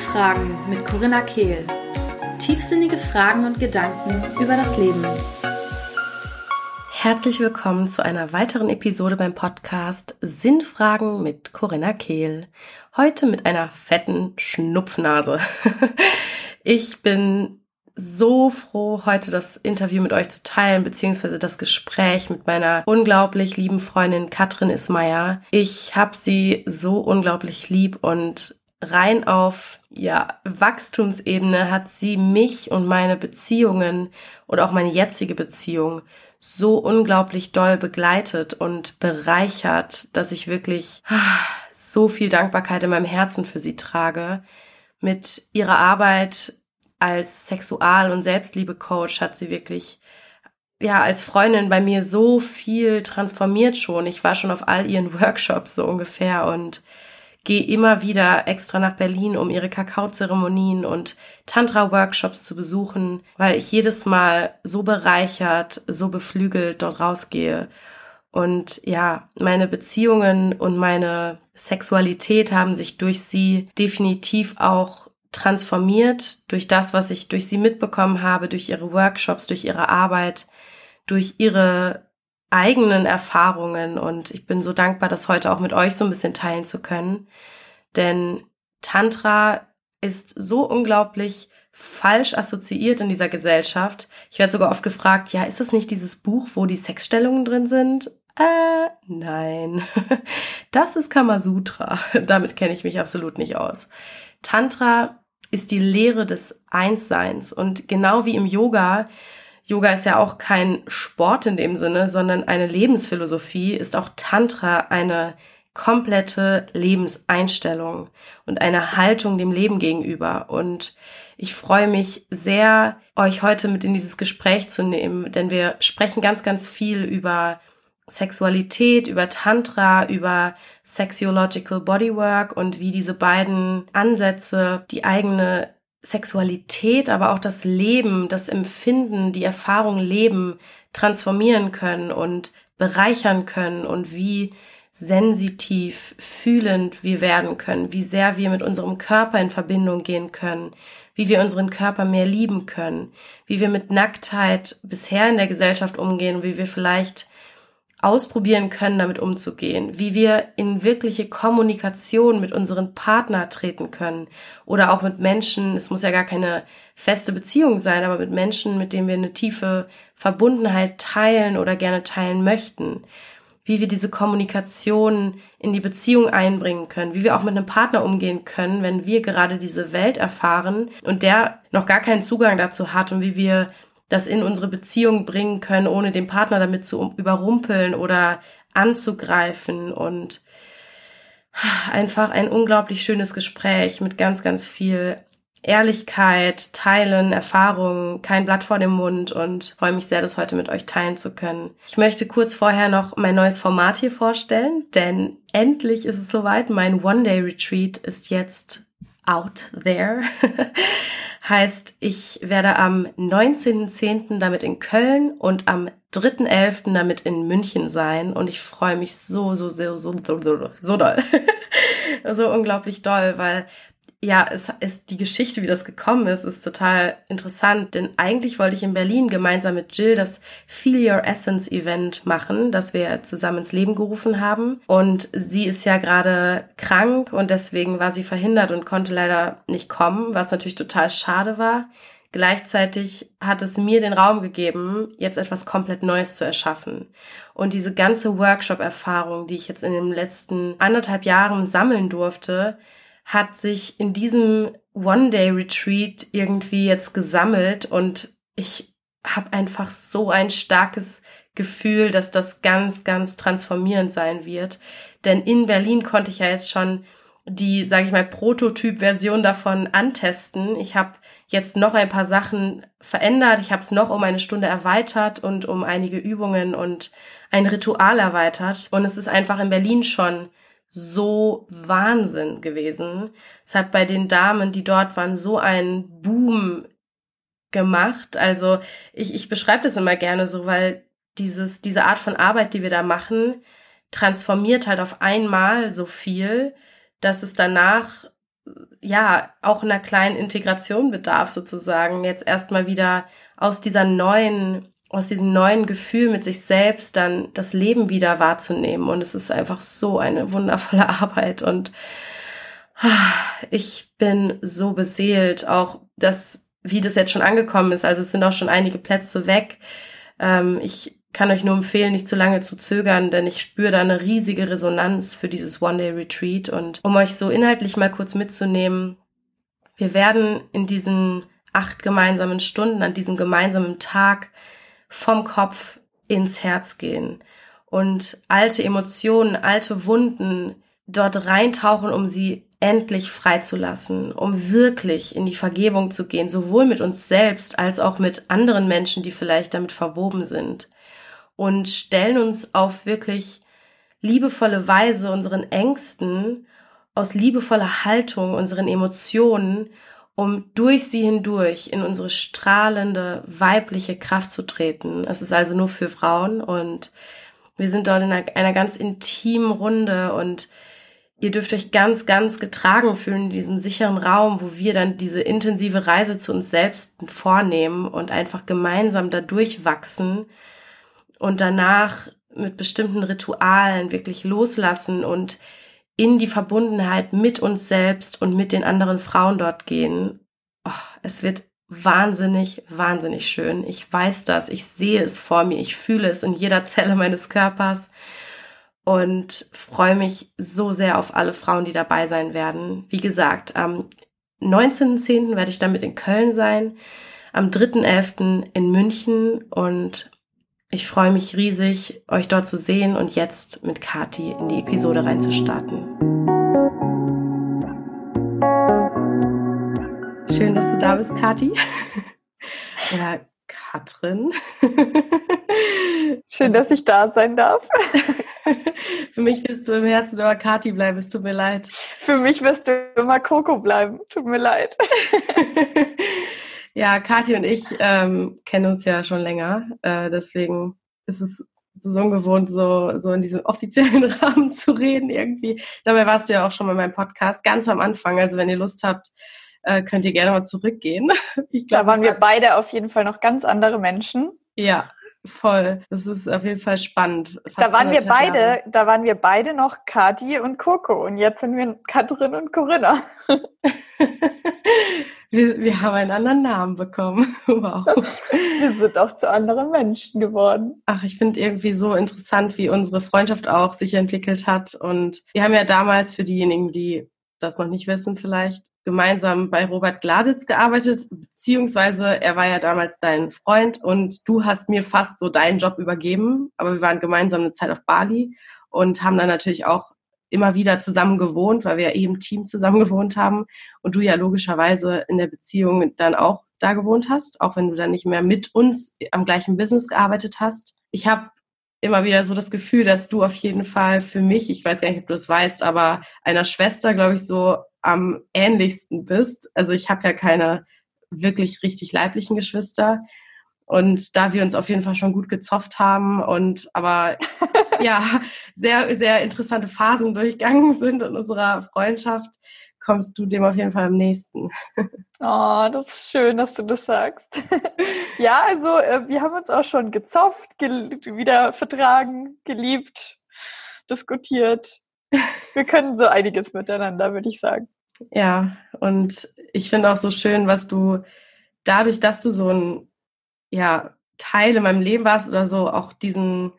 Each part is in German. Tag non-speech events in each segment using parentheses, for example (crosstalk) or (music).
Fragen mit Corinna Kehl. Tiefsinnige Fragen und Gedanken über das Leben. Herzlich willkommen zu einer weiteren Episode beim Podcast Sinnfragen mit Corinna Kehl. Heute mit einer fetten Schnupfnase. (laughs) Ich bin so froh, heute das Interview mit euch zu teilen, beziehungsweise das Gespräch mit meiner unglaublich lieben Freundin Katrin Ismaier. Ich habe sie so unglaublich lieb und rein auf ja, Wachstumsebene hat sie mich und meine Beziehungen und auch meine jetzige Beziehung so unglaublich doll begleitet und bereichert, dass ich wirklich so viel Dankbarkeit in meinem Herzen für sie trage. Mit ihrer Arbeit als Sexual- und Selbstliebe-Coach hat sie wirklich ja, als Freundin bei mir so viel transformiert schon. Ich war schon auf all ihren (laughs) Workshops so ungefähr und gehe immer wieder extra nach Berlin, um ihre Kakaozeremonien und Tantra-Workshops zu besuchen, weil ich jedes Mal so bereichert, so beflügelt dort rausgehe. Und ja, meine Beziehungen und meine Sexualität haben sich durch sie definitiv auch transformiert, durch das, was ich durch sie mitbekommen habe, durch ihre Workshops, durch ihre Arbeit, durch ihre eigenen Erfahrungen und ich bin so dankbar, das heute auch mit euch so ein bisschen teilen zu können. Denn Tantra ist so unglaublich falsch assoziiert in dieser Gesellschaft. Ich werde sogar oft gefragt, ja, ist das nicht dieses Buch, wo die Sexstellungen drin sind? Äh, nein. (laughs) Das ist Kamasutra. (laughs) Damit kenne ich mich absolut nicht aus. Tantra ist die Lehre des Einsseins und genau wie im Yoga Yoga ist ja auch kein Sport in dem Sinne, sondern eine Lebensphilosophie, ist auch Tantra eine komplette Lebenseinstellung und eine Haltung dem Leben gegenüber. Und ich freue mich sehr, euch heute mit in dieses Gespräch zu nehmen, denn wir sprechen ganz, ganz viel über Sexualität, über Tantra, über Sexuological Bodywork und wie diese beiden Ansätze die eigene Sexualität, aber auch das Leben, das Empfinden, die Erfahrung Leben transformieren können und bereichern können und wie sensitiv, fühlend wir werden können, wie sehr wir mit unserem Körper in Verbindung gehen können, wie wir unseren Körper mehr lieben können, wie wir mit Nacktheit bisher in der Gesellschaft umgehen wie wir vielleicht ausprobieren können, damit umzugehen, wie wir in wirkliche Kommunikation mit unseren Partner treten können oder auch mit Menschen, es muss ja gar keine feste Beziehung sein, aber mit Menschen, mit denen wir eine tiefe Verbundenheit teilen oder gerne teilen möchten, wie wir diese Kommunikation in die Beziehung einbringen können, wie wir auch mit einem Partner umgehen können, wenn wir gerade diese Welt erfahren und der noch gar keinen Zugang dazu hat und wie wir das in unsere Beziehung bringen können, ohne den Partner damit zu überrumpeln oder anzugreifen und einfach ein unglaublich schönes Gespräch mit ganz, ganz viel Ehrlichkeit, Teilen, Erfahrungen, kein Blatt vor dem Mund und freue mich sehr, das heute mit euch teilen zu können. Ich möchte kurz vorher noch mein neues Format hier vorstellen, denn endlich ist es soweit. Mein One-Day-Retreat ist jetzt out there. (laughs) Heißt, ich werde am 19.10. damit in Köln und am 3.11. damit in München sein und ich freue mich so, so, so, so, so, so doll. (laughs) so unglaublich doll, weil ja, es ist die Geschichte, wie das gekommen ist, ist total interessant, denn eigentlich wollte ich in Berlin gemeinsam mit Jill das Feel Your Essence Event machen, das wir zusammen ins Leben gerufen haben. Und sie ist ja gerade krank und deswegen war sie verhindert und konnte leider nicht kommen, was natürlich total schade war. Gleichzeitig hat es mir den Raum gegeben, jetzt etwas komplett Neues zu erschaffen. Und diese ganze Workshop-Erfahrung, die ich jetzt in den letzten anderthalb Jahren sammeln durfte, hat sich in diesem One-Day-Retreat irgendwie jetzt gesammelt und ich habe einfach so ein starkes Gefühl, dass das ganz, ganz transformierend sein wird. Denn in Berlin konnte ich ja jetzt schon die, sage ich mal, Prototyp-Version davon antesten. Ich habe jetzt noch ein paar Sachen verändert. Ich habe es noch um eine Stunde erweitert und um einige Übungen und ein Ritual erweitert. Und es ist einfach in Berlin schon so Wahnsinn gewesen. Es hat bei den Damen, die dort waren, so einen Boom gemacht. Also ich, ich beschreibe das immer gerne so, weil dieses, diese Art von Arbeit, die wir da machen, transformiert halt auf einmal so viel, dass es danach ja auch einer kleinen Integration bedarf sozusagen, jetzt erstmal wieder aus dieser neuen aus diesem neuen Gefühl mit sich selbst dann das Leben wieder wahrzunehmen. Und es ist einfach so eine wundervolle (laughs) Arbeit. Und ah, ich bin so beseelt, auch das, wie das jetzt schon angekommen ist. Also es sind auch schon einige Plätze weg. Ähm, ich kann euch nur empfehlen, nicht zu lange zu zögern, denn ich spüre da eine riesige Resonanz für dieses One-Day-Retreat. Und um euch so inhaltlich mal kurz mitzunehmen, wir werden in diesen acht gemeinsamen Stunden, an diesem gemeinsamen Tag vom Kopf ins Herz gehen und alte Emotionen, alte Wunden dort reintauchen, um sie endlich freizulassen, um wirklich in die Vergebung zu gehen, sowohl mit uns selbst als auch mit anderen Menschen, die vielleicht damit verwoben sind. Und stellen uns auf wirklich liebevolle Weise unseren Ängsten aus liebevoller Haltung, unseren Emotionen, um durch sie hindurch in unsere strahlende weibliche Kraft zu treten. Es ist also nur für Frauen und wir sind dort in einer, einer ganz intimen Runde und ihr dürft euch ganz, ganz getragen fühlen in diesem sicheren Raum, wo wir dann diese intensive Reise zu uns selbst vornehmen und einfach gemeinsam da durchwachsen und danach mit bestimmten Ritualen wirklich loslassen und in die Verbundenheit mit uns selbst und mit den anderen Frauen dort gehen. Oh, es wird wahnsinnig, wahnsinnig schön. Ich weiß das, ich sehe es vor mir, ich fühle es in jeder Zelle meines Körpers und freue mich so sehr auf alle Frauen, die dabei sein werden. Wie gesagt, am 19.10. werde ich damit in Köln sein, am 3.11. in München und ich freue mich riesig, euch dort zu sehen und jetzt mit Kati in die Episode reinzustarten. Schön, dass du da bist, Kati. (laughs) Oder Katrin. Schön, dass ich da sein darf. (laughs) Für mich wirst du im Herzen immer Kati bleiben, es tut mir leid. Für mich wirst du immer Coco bleiben, tut mir leid. (laughs) Ja, Kathi und ich ähm, kennen uns ja schon länger. Äh, deswegen ist es so ungewohnt, so, so in diesem offiziellen (laughs) Rahmen zu reden irgendwie. Dabei warst du ja auch schon mal in meinem Podcast ganz am Anfang. Also wenn ihr Lust habt, äh, könnt ihr gerne mal zurückgehen. (laughs) Ich glaub, da waren wir beide auf jeden Fall noch ganz andere Menschen. Ja, voll. Das ist auf jeden Fall spannend. Fast da waren wir beide, Jahre. da waren wir beide noch Kati und Coco und jetzt sind wir Katrin und Corinna. (laughs) wir, wir haben einen anderen Namen bekommen. (laughs) wow. Wir sind auch zu anderen Menschen geworden. Ach, ich finde irgendwie so interessant, wie unsere Freundschaft auch sich entwickelt hat. Und wir haben ja damals für diejenigen, die das noch nicht wissen vielleicht, gemeinsam bei Robert Gladitz gearbeitet, beziehungsweise er war ja damals dein Freund und du hast mir fast so deinen Job übergeben, aber wir waren gemeinsam eine Zeit auf Bali und haben dann natürlich auch immer wieder zusammen gewohnt, weil wir ja eben Team zusammen (laughs) gewohnt haben und du ja logischerweise in der Beziehung dann auch da gewohnt hast, auch wenn du dann nicht mehr mit uns am gleichen Business gearbeitet hast. Ich habe immer wieder so das Gefühl, dass du auf jeden Fall für mich, ich weiß gar nicht, ob du das weißt, aber einer Schwester, glaube ich, so am ähnlichsten bist. Also ich habe ja keine wirklich richtig leiblichen Geschwister. Und da wir uns auf jeden Fall schon gut gezofft haben und aber (laughs) ja, sehr, sehr interessante Phasen durchgangen sind in unserer Freundschaft, kommst du dem auf jeden Fall am nächsten. Oh, das ist schön, dass du das sagst. (laughs) ja, also äh, wir haben uns auch schon gezofft, gel wieder vertragen, geliebt, diskutiert. Wir können so einiges miteinander, würde ich sagen. Ja, und ich finde auch so schön, was du dadurch, dass du so ein ja, Teil in meinem Leben warst oder so, auch diesen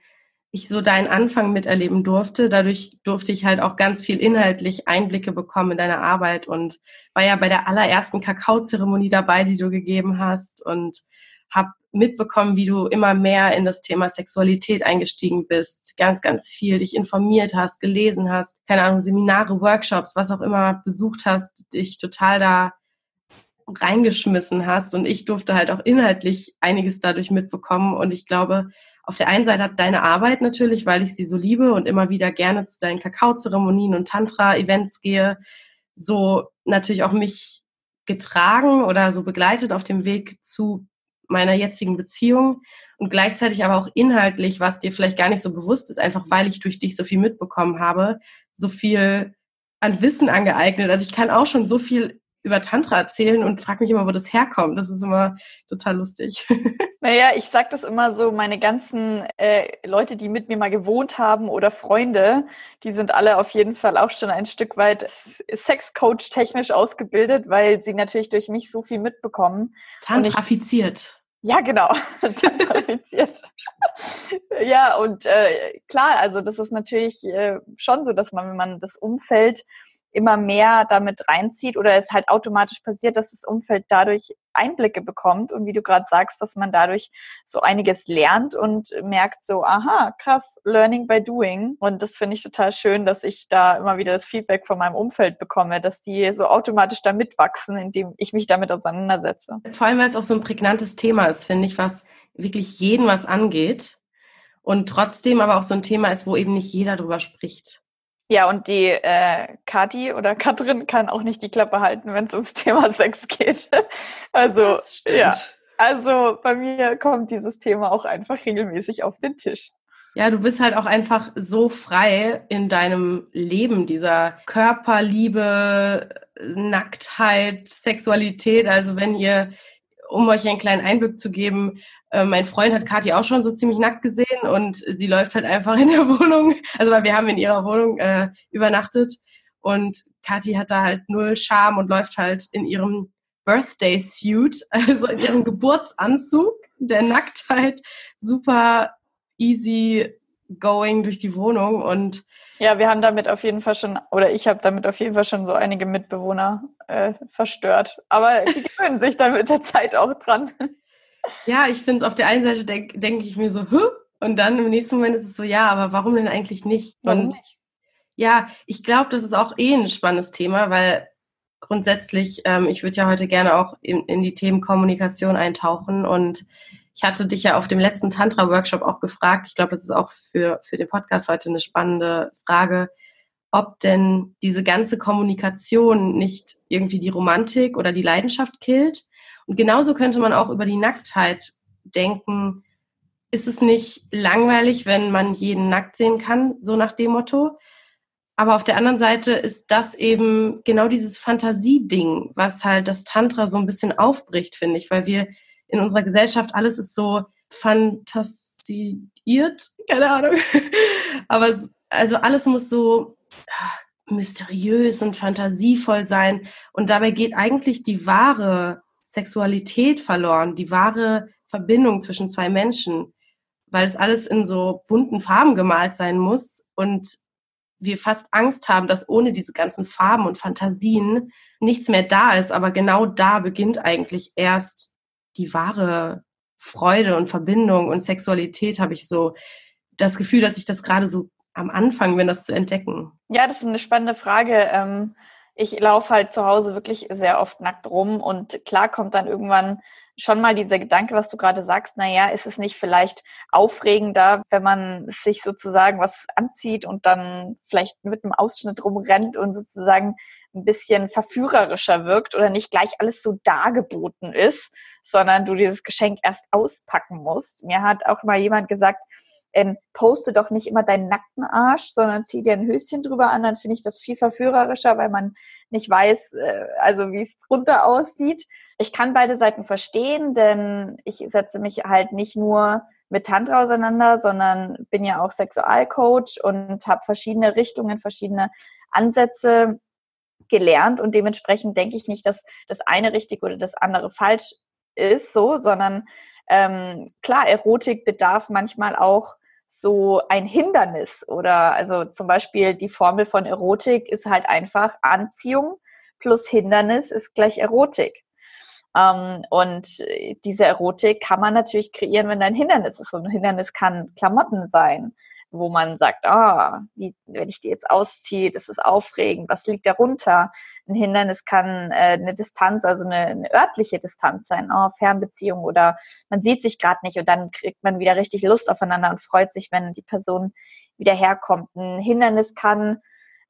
ich so deinen Anfang miterleben durfte. Dadurch durfte ich halt auch ganz viel inhaltlich Einblicke bekommen in deine Arbeit und war ja bei der allerersten Kakaozeremonie dabei, die du gegeben hast und habe mitbekommen, wie du immer mehr in das Thema Sexualität eingestiegen bist, ganz, ganz viel dich informiert hast, gelesen hast, keine Ahnung, Seminare, Workshops, was auch immer besucht hast, dich total da reingeschmissen hast und ich durfte halt auch inhaltlich einiges dadurch mitbekommen und ich glaube, auf der einen Seite hat deine Arbeit natürlich, weil ich sie so liebe und immer wieder gerne zu deinen Kakaozeremonien und Tantra-Events gehe, so natürlich auch mich getragen oder so begleitet auf dem Weg zu meiner jetzigen Beziehung und gleichzeitig aber auch inhaltlich, was dir vielleicht gar nicht so bewusst ist, einfach weil ich durch dich so viel mitbekommen habe, so viel an Wissen angeeignet. Also ich kann auch schon so viel über Tantra erzählen und frage mich immer, wo das herkommt. Das ist immer total lustig. (laughs) Naja, ich sag das immer so, meine ganzen äh, Leute, die mit mir mal gewohnt haben oder Freunde, die sind alle auf jeden Fall auch schon ein Stück weit Sexcoach technisch ausgebildet, weil sie natürlich durch mich so viel mitbekommen. Tantrafiziert. Ja, genau. (laughs) Tantrafiziert. ja, und äh, klar, also das ist natürlich äh, schon so, dass man, wenn man das Umfeld immer mehr damit reinzieht oder es halt automatisch passiert, dass das Umfeld dadurch Einblicke bekommt und wie du gerade sagst, dass man dadurch so einiges lernt und merkt so, aha, krass, learning by doing. Und das finde ich total schön, dass ich da immer wieder das Feedback von meinem Umfeld bekomme, dass die so automatisch da mitwachsen, indem ich mich damit auseinandersetze. Vor allem, weil es auch so ein prägnantes Thema ist, finde ich, was wirklich jeden was angeht und trotzdem aber auch so ein Thema ist, wo eben nicht jeder drüber spricht. Ja, und die äh, Kati oder Katrin kann auch nicht die Klappe halten, wenn es ums Thema (laughs) Sex geht. Also, ja. Also bei mir kommt dieses Thema auch einfach regelmäßig auf den Tisch. Ja, du bist halt auch einfach so frei in deinem Leben, dieser Körperliebe, Nacktheit, Sexualität. Also wenn ihr, um euch einen kleinen Einblick zu geben, äh, mein Freund hat Kathi auch schon so ziemlich nackt gesehen und sie läuft halt einfach in der (laughs) Wohnung. Also weil wir haben in ihrer Wohnung äh, übernachtet und Kathi hat da halt null Charme und läuft halt in ihrem Birthday Suit, (laughs) also in ihrem Geburtsanzug, der Nacktheit super easy going durch die Wohnung und ja, wir haben damit auf jeden Fall schon, oder ich habe damit auf jeden Fall schon so einige Mitbewohner äh, verstört. Aber die (laughs) gewöhnen sich dann mit der Zeit auch dran. Ja, ich finde es auf der einen Seite denke denk ich mir so, Hö? und dann im nächsten Moment ist es so, ja, aber warum denn eigentlich nicht? Warum? Und ja, ich glaube, das ist auch eh ein spannendes Thema, weil grundsätzlich, ähm, ich würde ja heute gerne auch in, in die Themen Kommunikation eintauchen und ich hatte dich ja auf dem letzten Tantra-Workshop auch gefragt, ich glaube, das ist auch für, für den Podcast heute eine spannende Frage, ob denn diese ganze Kommunikation nicht irgendwie die Romantik oder die Leidenschaft killt und genauso könnte man auch über die Nacktheit denken. Ist es nicht langweilig, wenn man jeden nackt sehen kann, so nach dem Motto? Aber auf der anderen Seite ist das eben genau dieses Fantasieding, was halt das Tantra so ein bisschen aufbricht, finde ich, weil wir in unserer Gesellschaft alles ist so fantasiert, keine Ahnung. (laughs) Aber also alles muss so ah, mysteriös und fantasievoll sein. Und dabei geht eigentlich die wahre Sexualität verloren, die wahre Verbindung zwischen zwei Menschen, weil es alles in so bunten Farben gemalt sein muss und wir fast Angst haben, dass ohne diese ganzen Farben und Fantasien nichts mehr da ist. Aber genau da beginnt eigentlich erst die wahre Freude und Verbindung und Sexualität, habe ich so das Gefühl, dass ich das gerade so am Anfang bin, das zu entdecken. Ja, das ist eine spannende Frage. Ähm, ich laufe halt zu Hause wirklich sehr oft nackt rum und klar kommt dann irgendwann schon mal dieser Gedanke, was du gerade sagst, naja, ist es nicht vielleicht aufregender, wenn man sich sozusagen was anzieht und dann vielleicht mit einem Ausschnitt rumrennt und sozusagen ein bisschen verführerischer wirkt oder nicht gleich alles so dargeboten ist, sondern du dieses Geschenk erst auspacken musst. Mir hat auch mal jemand gesagt, ähm, poste doch nicht immer deinen nackten Arsch, sondern zieh dir ein Höschen drüber an, dann finde ich das viel verführerischer, weil man nicht weiß, äh, also wie es drunter aussieht. Ich kann beide Seiten verstehen, denn ich setze mich halt nicht nur mit Tantra auseinander, sondern bin ja auch Sexualcoach und habe verschiedene Richtungen, verschiedene Ansätze gelernt und dementsprechend denke ich nicht, dass das eine richtig oder das andere falsch ist, so, sondern ähm, klar, Erotik bedarf manchmal auch so ein Hindernis oder also zum Beispiel die Formel von Erotik ist halt einfach Anziehung plus Hindernis ist gleich Erotik. Ähm, und diese Erotik kann man natürlich kreieren, wenn da ein Hindernis ist. Und ein Hindernis kann Klamotten sein wo man sagt, ah, wie, wenn ich die jetzt ausziehe, das ist aufregend, was liegt darunter? Ein Hindernis kann äh, eine Distanz, also eine, eine örtliche Distanz sein, oh, Fernbeziehung oder man sieht sich gerade nicht und dann kriegt man wieder richtig Lust aufeinander und freut sich, wenn die Person wieder herkommt. Ein Hindernis kann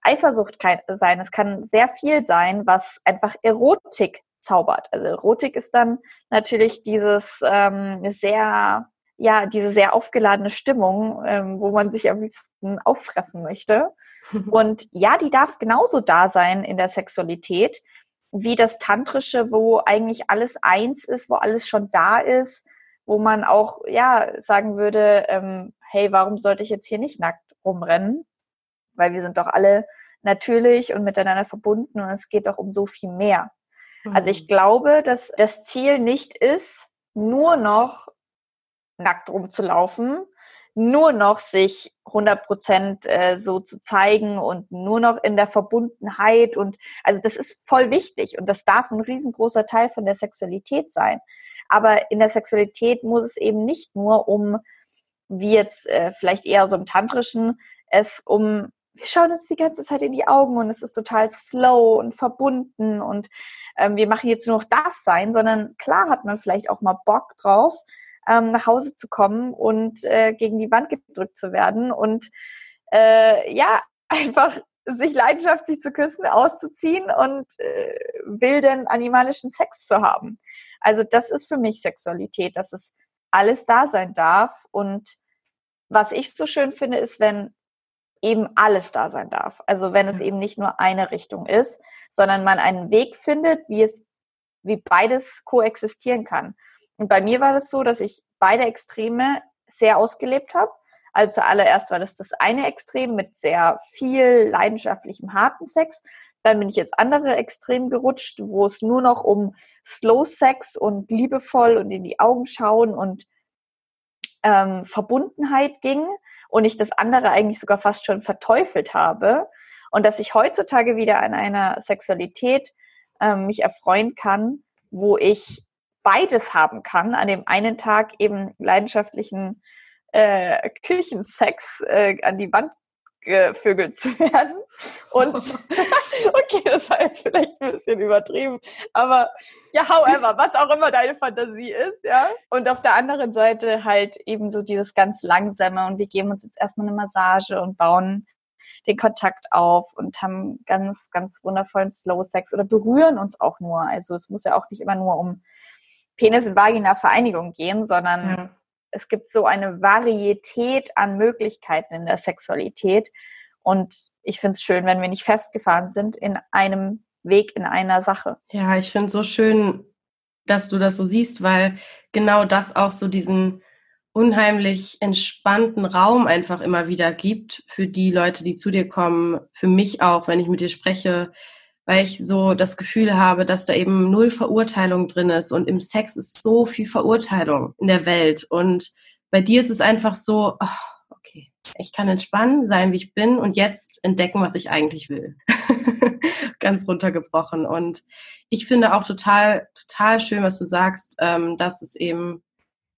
Eifersucht sein, es kann sehr viel sein, was einfach Erotik zaubert. Also Erotik ist dann natürlich dieses ähm, sehr ja, diese sehr aufgeladene Stimmung, ähm, wo man sich am liebsten auffressen möchte. (laughs) Und ja, die darf genauso da sein in der Sexualität, wie das Tantrische, wo eigentlich alles eins ist, wo alles schon da ist, wo man auch, ja, sagen würde, ähm, hey, warum sollte ich jetzt hier nicht nackt rumrennen? Weil wir sind doch alle natürlich und miteinander verbunden und es geht doch um so viel mehr. Mhm. Also ich mhm. glaube, dass das Ziel nicht ist, nur noch nackt rumzulaufen, nur noch sich 100 Prozent äh, so zu zeigen und nur noch in der Verbundenheit und also das ist voll wichtig und das darf ein riesengroßer Teil von der Sexualität sein. Aber in der Sexualität muss es eben nicht nur um, wie jetzt äh, vielleicht eher so im Tantrischen, es um, wir schauen uns die ganze Zeit in die Augen und es ist total slow und verbunden und ähm, wir machen jetzt nur noch das sein, sondern klar hat man vielleicht auch mal Bock drauf, ähm, nach Hause zu kommen und äh, gegen die Wand gedrückt zu werden und äh, ja, (laughs) einfach sich leidenschaftlich zu küssen, auszuziehen und äh, wilden animalischen Sex zu haben. Also das ist für mich Sexualität, dass es alles da sein darf. Und was ich so schön finde, ist, wenn eben alles da sein darf. Also wenn es eben nicht nur eine Richtung ist, sondern man einen Weg findet, wie es, wie beides koexistieren kann. Und bei mir war das so, dass ich beide Extreme sehr ausgelebt habe. Also zuallererst war das das eine Extrem mit sehr viel leidenschaftlichem harten Sex. Dann bin ich jetzt andere Extrem gerutscht, wo es nur noch um Slow Sex und liebevoll und in die Augen schauen und ähm, Verbundenheit ging und ich das andere eigentlich sogar fast schon verteufelt habe und dass ich heutzutage wieder an einer Sexualität ähm, mich erfreuen kann, wo ich beides haben kann. An dem einen Tag eben leidenschaftlichen äh, Küchensex äh, an die Wand gevögelt zu werden. Und (laughs) okay, das war jetzt vielleicht ein bisschen übertrieben, aber ja, however, was auch immer deine Fantasie ist, ja. Und auf der anderen Seite halt eben so dieses ganz langsame und wir geben uns jetzt erstmal eine Massage und bauen den Kontakt auf und haben ganz, ganz wundervollen Slow Sex oder berühren uns auch nur. Also es muss ja auch nicht immer nur um Penis und Vagina Vereinigung gehen, sondern ja. es gibt so eine Varietät an Möglichkeiten in der Sexualität. Und ich finde es schön, wenn wir nicht festgefahren sind in einem Weg, in einer Sache. Ja, ich finde es so schön, dass du das so siehst, weil genau das auch so diesen unheimlich entspannten Raum einfach immer wieder gibt für die Leute, die zu dir kommen, für mich auch, wenn ich mit dir spreche, weil ich so das Gefühl habe, dass da eben null Verurteilung drin ist und im Sex ist so viel Verurteilung in der Welt und bei dir ist es einfach so, oh, okay, ich kann entspannen, sein wie ich bin und jetzt entdecken, was ich eigentlich will. (laughs) Ganz runtergebrochen und ich finde auch total, total schön, was du sagst, ähm, dass es eben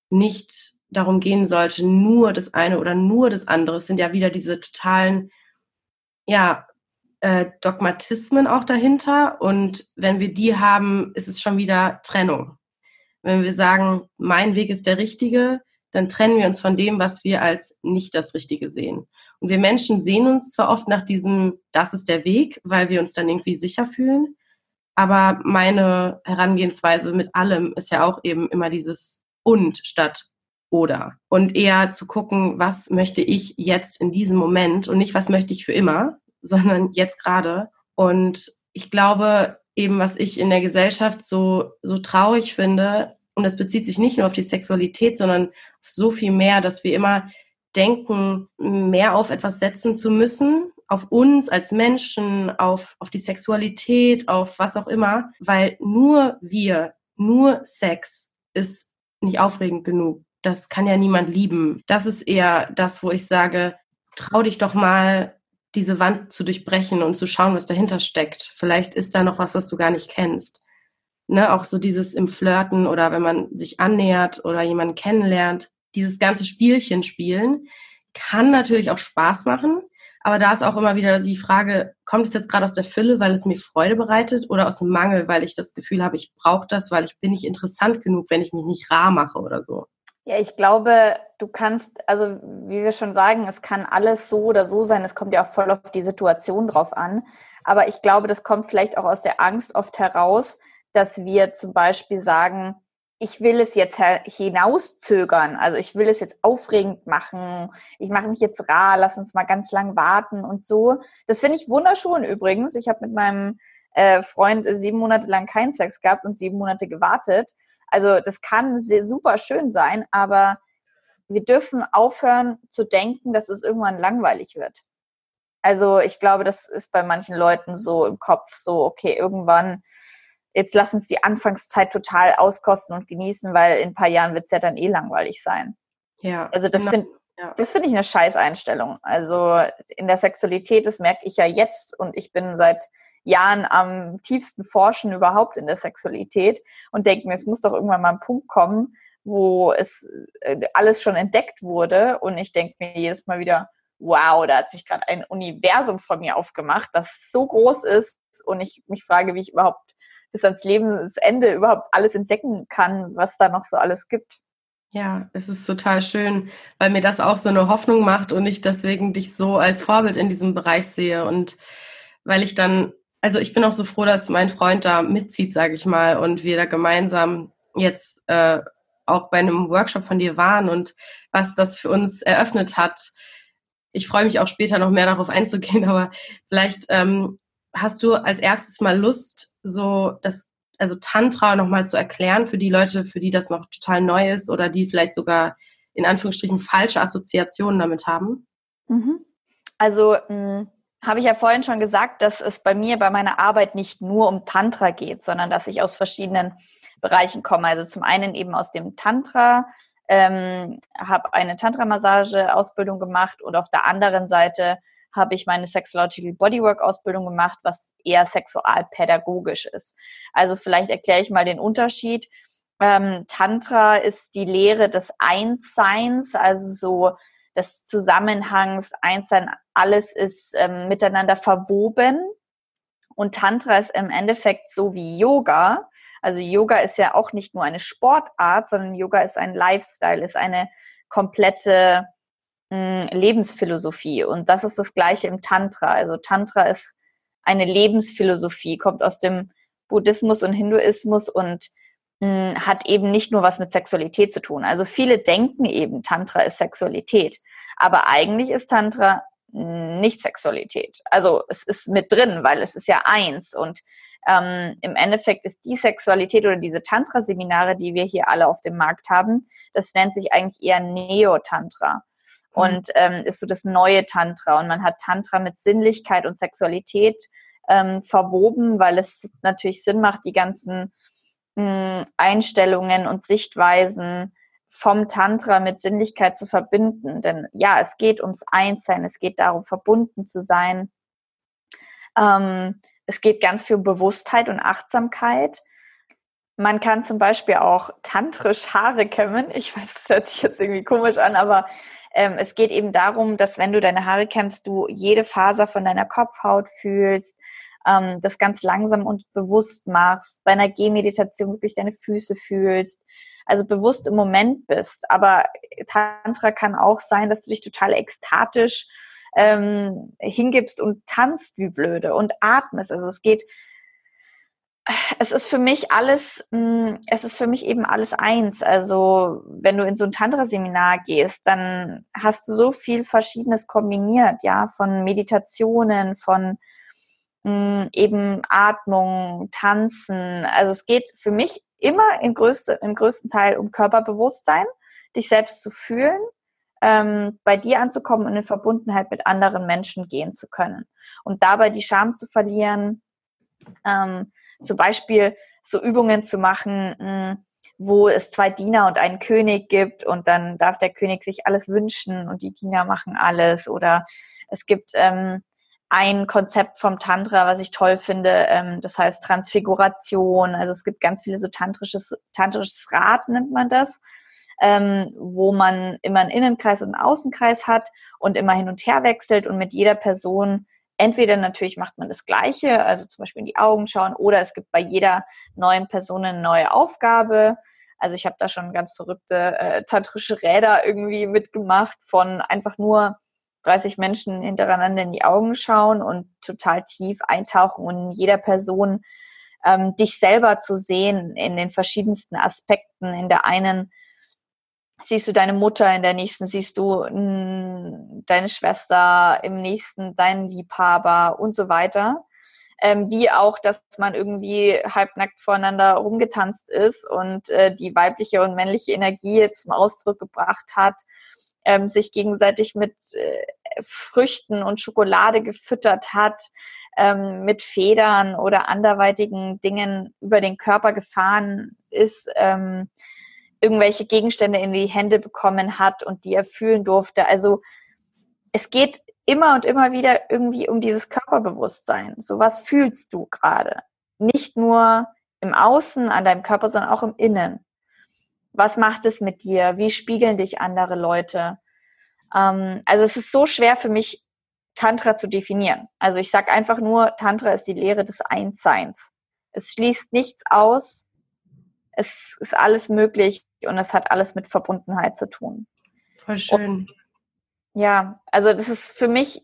nicht darum gehen sollte, nur das eine oder nur das andere. Es sind ja wieder diese totalen, ja, äh, Dogmatismen auch dahinter. Und wenn wir die haben, ist es schon wieder Trennung. Wenn wir sagen, mein Weg ist der richtige, dann trennen wir uns von dem, was wir als nicht das Richtige sehen. Und wir Menschen sehen uns zwar oft nach diesem, das ist der Weg, weil wir uns dann irgendwie sicher fühlen. Aber meine Herangehensweise mit allem ist ja auch eben immer dieses und statt oder. Und eher zu gucken, was möchte ich jetzt in diesem Moment und nicht, was möchte ich für immer, sondern jetzt gerade. Und ich glaube, eben was ich in der Gesellschaft so, so traurig finde, und das bezieht sich nicht nur auf die Sexualität, sondern auf so viel mehr, dass wir immer denken, mehr auf etwas setzen zu müssen, auf uns als Menschen, auf, auf die Sexualität, auf was auch immer, weil nur wir, nur Sex ist nicht aufregend genug. Das kann ja niemand lieben. Das ist eher das, wo ich sage, trau dich doch mal diese Wand zu durchbrechen und zu schauen, was dahinter steckt. Vielleicht ist da noch was, was du gar nicht kennst. Ne, auch so dieses im Flirten oder wenn man sich annähert oder jemanden kennenlernt, dieses ganze Spielchen spielen kann natürlich auch Spaß machen, aber da ist auch immer wieder die Frage, kommt es jetzt gerade aus der Fülle, weil es mir Freude bereitet oder aus dem Mangel, weil ich das Gefühl habe, ich brauche das, weil ich bin nicht interessant genug, wenn ich mich nicht rar mache oder so. Ja, ich glaube, du kannst, also wie wir schon sagen, es kann alles so oder so sein. Es kommt ja auch voll auf die Situation drauf an. Aber ich glaube, das kommt vielleicht auch aus der Angst oft heraus, dass wir zum Beispiel sagen, ich will es jetzt hinauszögern, also ich will es jetzt aufregend machen, ich mache mich jetzt rar, lass uns mal ganz lang warten und so. Das finde ich wunderschön übrigens. Ich habe mit meinem äh, Freund sieben Monate lang keinen Sex gehabt und sieben Monate gewartet. Also das kann sehr, super schön sein, aber wir dürfen aufhören zu denken, dass es irgendwann langweilig wird. Also ich glaube, das ist bei manchen Leuten so im Kopf so, okay, irgendwann jetzt lass uns die Anfangszeit total auskosten und genießen, weil in ein paar Jahren wird es ja dann eh langweilig sein. Ja. Also das genau. finde ja. das finde ich eine Scheißeinstellung. Also in der Sexualität, das merke ich ja jetzt und ich bin seit Jahren am tiefsten Forschen überhaupt in der Sexualität und denke mir, es muss doch irgendwann mal ein Punkt kommen, wo es äh, alles schon entdeckt wurde und ich denke mir jedes Mal wieder, wow, da hat sich gerade ein Universum von mir aufgemacht, das so groß ist und ich mich frage, wie ich überhaupt bis ans Lebensende überhaupt alles entdecken kann, was da noch so alles gibt. Ja, es ist total schön, weil mir das auch so eine Hoffnung macht und ich deswegen dich so als Vorbild in diesem Bereich sehe und weil ich dann, also ich bin auch so froh, dass mein Freund da mitzieht, sage ich mal, und wir da gemeinsam jetzt äh, auch bei einem Workshop von dir waren und was das für uns eröffnet hat. Ich freue mich auch später noch mehr darauf (laughs) einzugehen, aber vielleicht ähm, hast du als erstes mal Lust, so das, also Tantra nochmal zu erklären für die Leute, für die das noch total neu ist oder die vielleicht sogar in Anführungsstrichen falsche Assoziationen damit haben? Mhm. Also hm, habe ich ja vorhin schon gesagt, dass es bei mir bei meiner Arbeit nicht nur um Tantra geht, sondern dass ich aus verschiedenen Bereichen komme. Also zum einen eben aus dem Tantra, ähm, habe eine Tantra-Massage-Ausbildung gemacht und auf der anderen Seite habe ich meine Sexological Bodywork Ausbildung gemacht, was eher sexualpädagogisch ist. Also vielleicht erkläre ich mal den Unterschied. Ähm, Tantra ist die Lehre des Einsseins, also so des Zusammenhangs, Einssein, alles ist ähm, miteinander verwoben. Und Tantra ist im Endeffekt so wie Yoga. Also Yoga ist ja auch nicht nur eine Sportart, sondern Yoga ist ein Lifestyle, ist eine komplette Lebensphilosophie. Und das ist das Gleiche im Tantra. Also Tantra ist eine Lebensphilosophie, kommt aus dem Buddhismus und Hinduismus und mh, hat eben nicht nur was mit Sexualität zu tun. Also viele denken eben, Tantra ist Sexualität. Aber eigentlich ist Tantra nicht Sexualität. Also es ist mit drin, weil es ist ja eins. Und ähm, im Endeffekt ist die Sexualität oder diese Tantra-Seminare, die wir hier alle auf dem Markt haben, das nennt sich eigentlich eher Neo-Tantra. Mhm. und ähm, ist so das neue Tantra. Und man hat Tantra mit Sinnlichkeit und Sexualität ähm, verwoben, weil es natürlich Sinn macht, die ganzen mh, hm, Einstellungen und Sichtweisen vom Tantra mit Sinnlichkeit zu verbinden. Denn ja, es geht ums Einssein, es geht darum, verbunden zu sein. Ähm, es geht ganz viel um Bewusstheit und Achtsamkeit. Man kann zum Beispiel auch tantrisch Haare kämmen. Ich weiß, das hört sich jetzt irgendwie komisch an, aber ähm, es geht eben darum, dass wenn du deine Haare kämmst, du jede Faser von deiner Kopfhaut fühlst, ähm, das ganz langsam und bewusst machst, bei einer Gehmeditation wirklich deine Füße fühlst, also bewusst im Moment bist. Aber Tantra kann auch sein, dass du dich total ekstatisch ähm, hingibst und tanzt wie blöde und atmest. Also es geht es ist für mich alles, hm, es ist für mich eben alles eins. Also wenn du in so ein Tantra-Seminar gehst, dann hast du so viel Verschiedenes kombiniert, ja, von Meditationen, von hm, eben Atmung, Tanzen. Also es geht für mich immer im, größte, im größten Teil um Körperbewusstsein, dich selbst zu fühlen, ähm, bei dir anzukommen und in Verbundenheit mit anderen Menschen gehen zu können. Und dabei die Scham zu verlieren, ähm, zum Beispiel so Übungen zu machen, hm, wo es zwei Diener und einen König gibt und dann darf der König sich alles wünschen und die Diener machen alles. Oder es gibt ähm, ein Konzept vom Tantra, was ich toll finde, ähm, das heißt Transfiguration. Also es gibt ganz viele so tantrisches, tantrisches Rad nennt man das, ähm, wo man immer einen Innenkreis und einen Außenkreis hat und immer hin und her wechselt und mit jeder Person Entweder natürlich macht man das Gleiche, also zum Beispiel in die Augen schauen, oder es gibt bei jeder neuen Person eine neue Aufgabe. Also ich habe da schon ganz verrückte äh, tantrische Räder irgendwie mitgemacht von einfach nur 30 Menschen hintereinander in die Augen schauen und total tief eintauchen und jeder Person ähm, dich selber zu sehen in den verschiedensten Aspekten. In der einen siehst du deine Mutter, in der nächsten? Siehst du mh, hm, deine Schwester, im nächsten? Deinen Liebhaber? Und so weiter. Ähm, wie auch, dass man irgendwie halbnackt voreinander rumgetanzt ist und äh, die weibliche und männliche Energie zum Ausdruck gebracht hat, ähm, sich gegenseitig mit äh, Früchten und Schokolade gefüttert hat, ähm, mit Federn oder anderweitigen Dingen über den Körper gefahren ist, ähm, irgendwelche Gegenstände in die Hände bekommen hat und die er fühlen durfte. Also es geht immer und immer wieder irgendwie um dieses Körperbewusstsein. So was fühlst du gerade? Nicht nur im Außen an deinem Körper, sondern auch im Innen. Was macht es mit dir? Wie spiegeln dich andere Leute? Ähm, also es ist so schwer für mich, Tantra zu definieren. Also ich sage einfach nur, Tantra ist die Lehre des Einsseins. Es schließt nichts aus. Es ist alles möglich und es hat alles mit Verbundenheit zu tun. Voll schön. Und, ja, also das ist für mich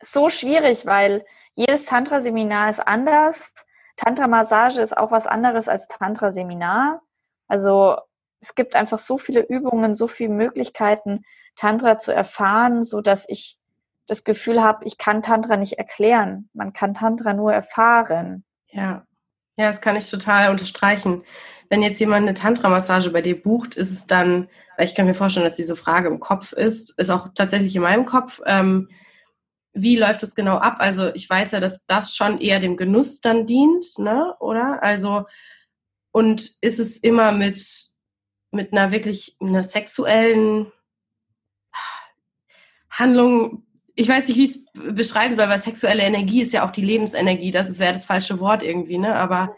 so schwierig, weil jedes Tantra-Seminar ist anders. Tantra-Massage ist auch was anderes als Tantra-Seminar. Also es gibt einfach so viele Übungen, so viele Möglichkeiten, Tantra zu erfahren, so dass ich das Gefühl habe, ich kann Tantra nicht erklären. Man kann Tantra nur erfahren. Ja. Ja, das kann ich total unterstreichen. Wenn jetzt jemand eine Tantra-Massage bei dir bucht, ist es dann, weil ich kann mir vorstellen, dass diese Frage im Kopf ist, ist auch tatsächlich in meinem Kopf. Ähm, wie läuft das genau ab? Also ich weiß ja, dass das schon eher dem Genuss dann dient, ne? Oder? Also und ist es immer mit mit einer wirklich einer sexuellen Handlung ich weiß nicht, wie ich es beschreiben soll, weil sexuelle Energie ist ja auch die Lebensenergie. Das wäre das falsche Wort irgendwie, ne? Aber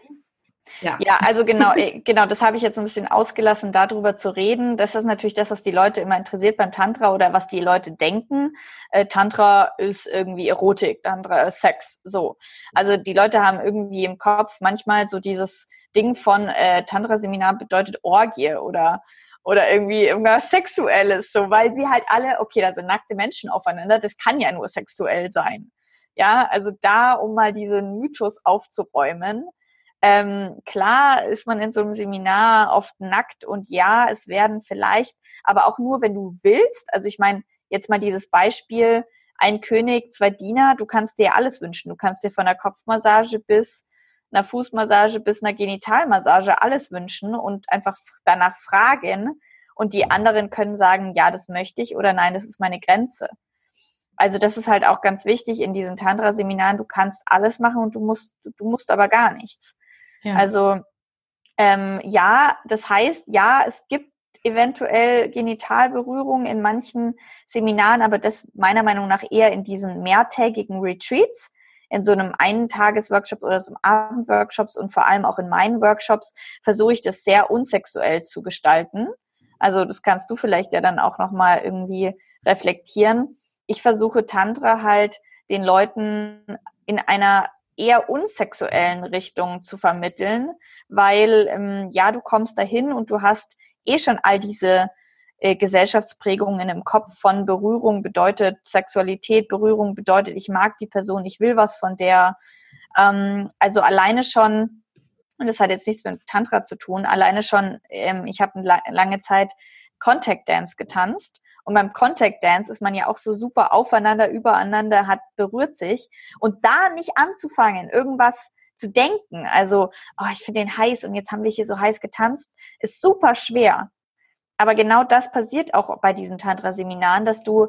ja. ja, also genau, äh, genau, das habe ich jetzt ein bisschen ausgelassen, darüber zu reden. Das ist natürlich das, was die Leute immer interessiert beim Tantra oder was die Leute denken. Äh, Tantra ist irgendwie Erotik, Tantra ist Sex, so. Also die Leute haben irgendwie im Kopf manchmal so dieses Ding von äh, Tantra-Seminar bedeutet Orgie oder oder irgendwie irgendwas Sexuelles, so, weil sie halt alle, okay, da sind nackte Menschen aufeinander, das kann ja nur sexuell sein. Ja, also da, um mal diesen Mythos aufzuräumen. Ähm, klar ist man in so einem Seminar oft nackt und ja, es werden vielleicht, aber auch nur, wenn du willst. Also ich meine, jetzt mal dieses Beispiel, ein König, zwei Diener, du kannst dir alles wünschen. Du kannst dir von der Kopfmassage bis einer Fußmassage bis einer Genitalmassage alles wünschen und einfach danach fragen. Und die anderen können sagen, ja, das möchte ich oder nein, das ist meine Grenze. Also das ist halt auch ganz wichtig in diesen Tantra-Seminaren. Du kannst alles machen und du musst, du musst aber gar nichts. Ja. Also ähm, ja, das heißt, ja, es gibt eventuell Genitalberührungen in manchen Seminaren, aber das meiner Meinung nach eher in diesen mehrtägigen Retreats in so einem Eintages-Workshop oder so einem Abend-Workshops und vor allem auch in meinen Workshops versuche ich das sehr unsexuell zu gestalten. Also das kannst du vielleicht ja dann auch nochmal irgendwie reflektieren. Ich versuche Tantra halt den Leuten in einer eher unsexuellen Richtung zu vermitteln, weil ähm, ja, du kommst dahin und du hast eh schon all diese Gesellschaftsprägungen im Kopf von Berührung bedeutet Sexualität, Berührung bedeutet, ich mag die Person, ich will was von der. Ähm, also alleine schon, und das hat jetzt nichts mit Tantra zu tun, alleine schon, ähm, ich habe la lange Zeit Contact Dance getanzt. Und beim Contact Dance ist man ja auch so super aufeinander, übereinander, hat, berührt sich. Und da nicht anzufangen, irgendwas zu denken, also, oh, ich finde den heiß und jetzt haben wir hier so heiß getanzt, ist super schwer. Aber genau das passiert auch bei diesen Tantra-Seminaren, dass du,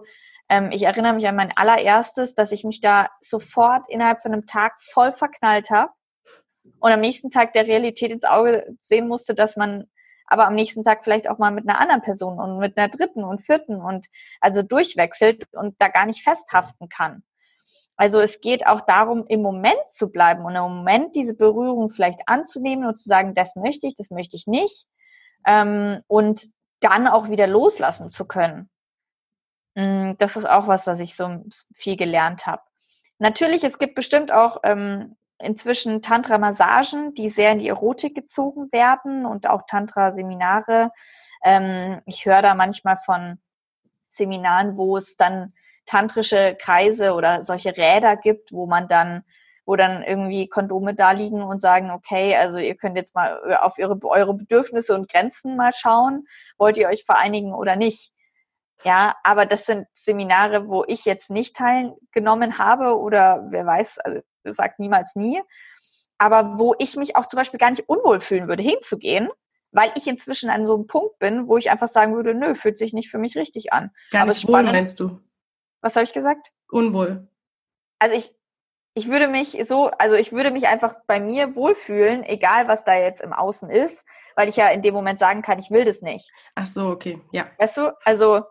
ähm, ich erinnere mich an mein allererstes, dass ich mich da sofort innerhalb von einem Tag voll verknallt habe und am nächsten Tag der Realität ins Auge sehen musste, dass man aber am nächsten Tag vielleicht auch mal mit einer anderen Person und mit einer dritten und vierten und also durchwechselt und da gar nicht festhaften kann. Also es geht auch darum, im Moment zu bleiben und im Moment diese Berührung vielleicht anzunehmen und zu sagen, das möchte ich, das möchte ich nicht. Ähm, und dann auch wieder loslassen zu können. Mm, das ist auch was, was ich so viel gelernt habe. Natürlich, es gibt bestimmt auch ähm, inzwischen Tantra-Massagen, die sehr in die Erotik gezogen werden und auch Tantra-Seminare. Ähm, ich höre da manchmal von Seminaren, wo es dann tantrische Kreise oder solche Räder gibt, wo man dann wo dann irgendwie Kondome da liegen und sagen, okay, also ihr könnt jetzt mal auf ihre, eure Bedürfnisse und Grenzen mal schauen, wollt ihr euch vereinigen oder nicht. Ja, aber das sind Seminare, wo ich jetzt nicht teilgenommen habe oder wer weiß, also sagt niemals nie, aber wo ich mich auch zum Beispiel gar nicht unwohl fühlen würde, hinzugehen, weil ich inzwischen an so einem Punkt bin, wo ich einfach sagen würde, nö, fühlt sich nicht für mich richtig an. Gar aber nicht wohl, meinst du? Was habe ich gesagt? Unwohl. Also ich, ich würde mich so, also ich würde mich einfach bei mir wohlfühlen, egal was da jetzt im Außen ist, weil ich ja in dem Moment sagen kann, ich will das nicht. Ach so, okay, ja. Weißt du, also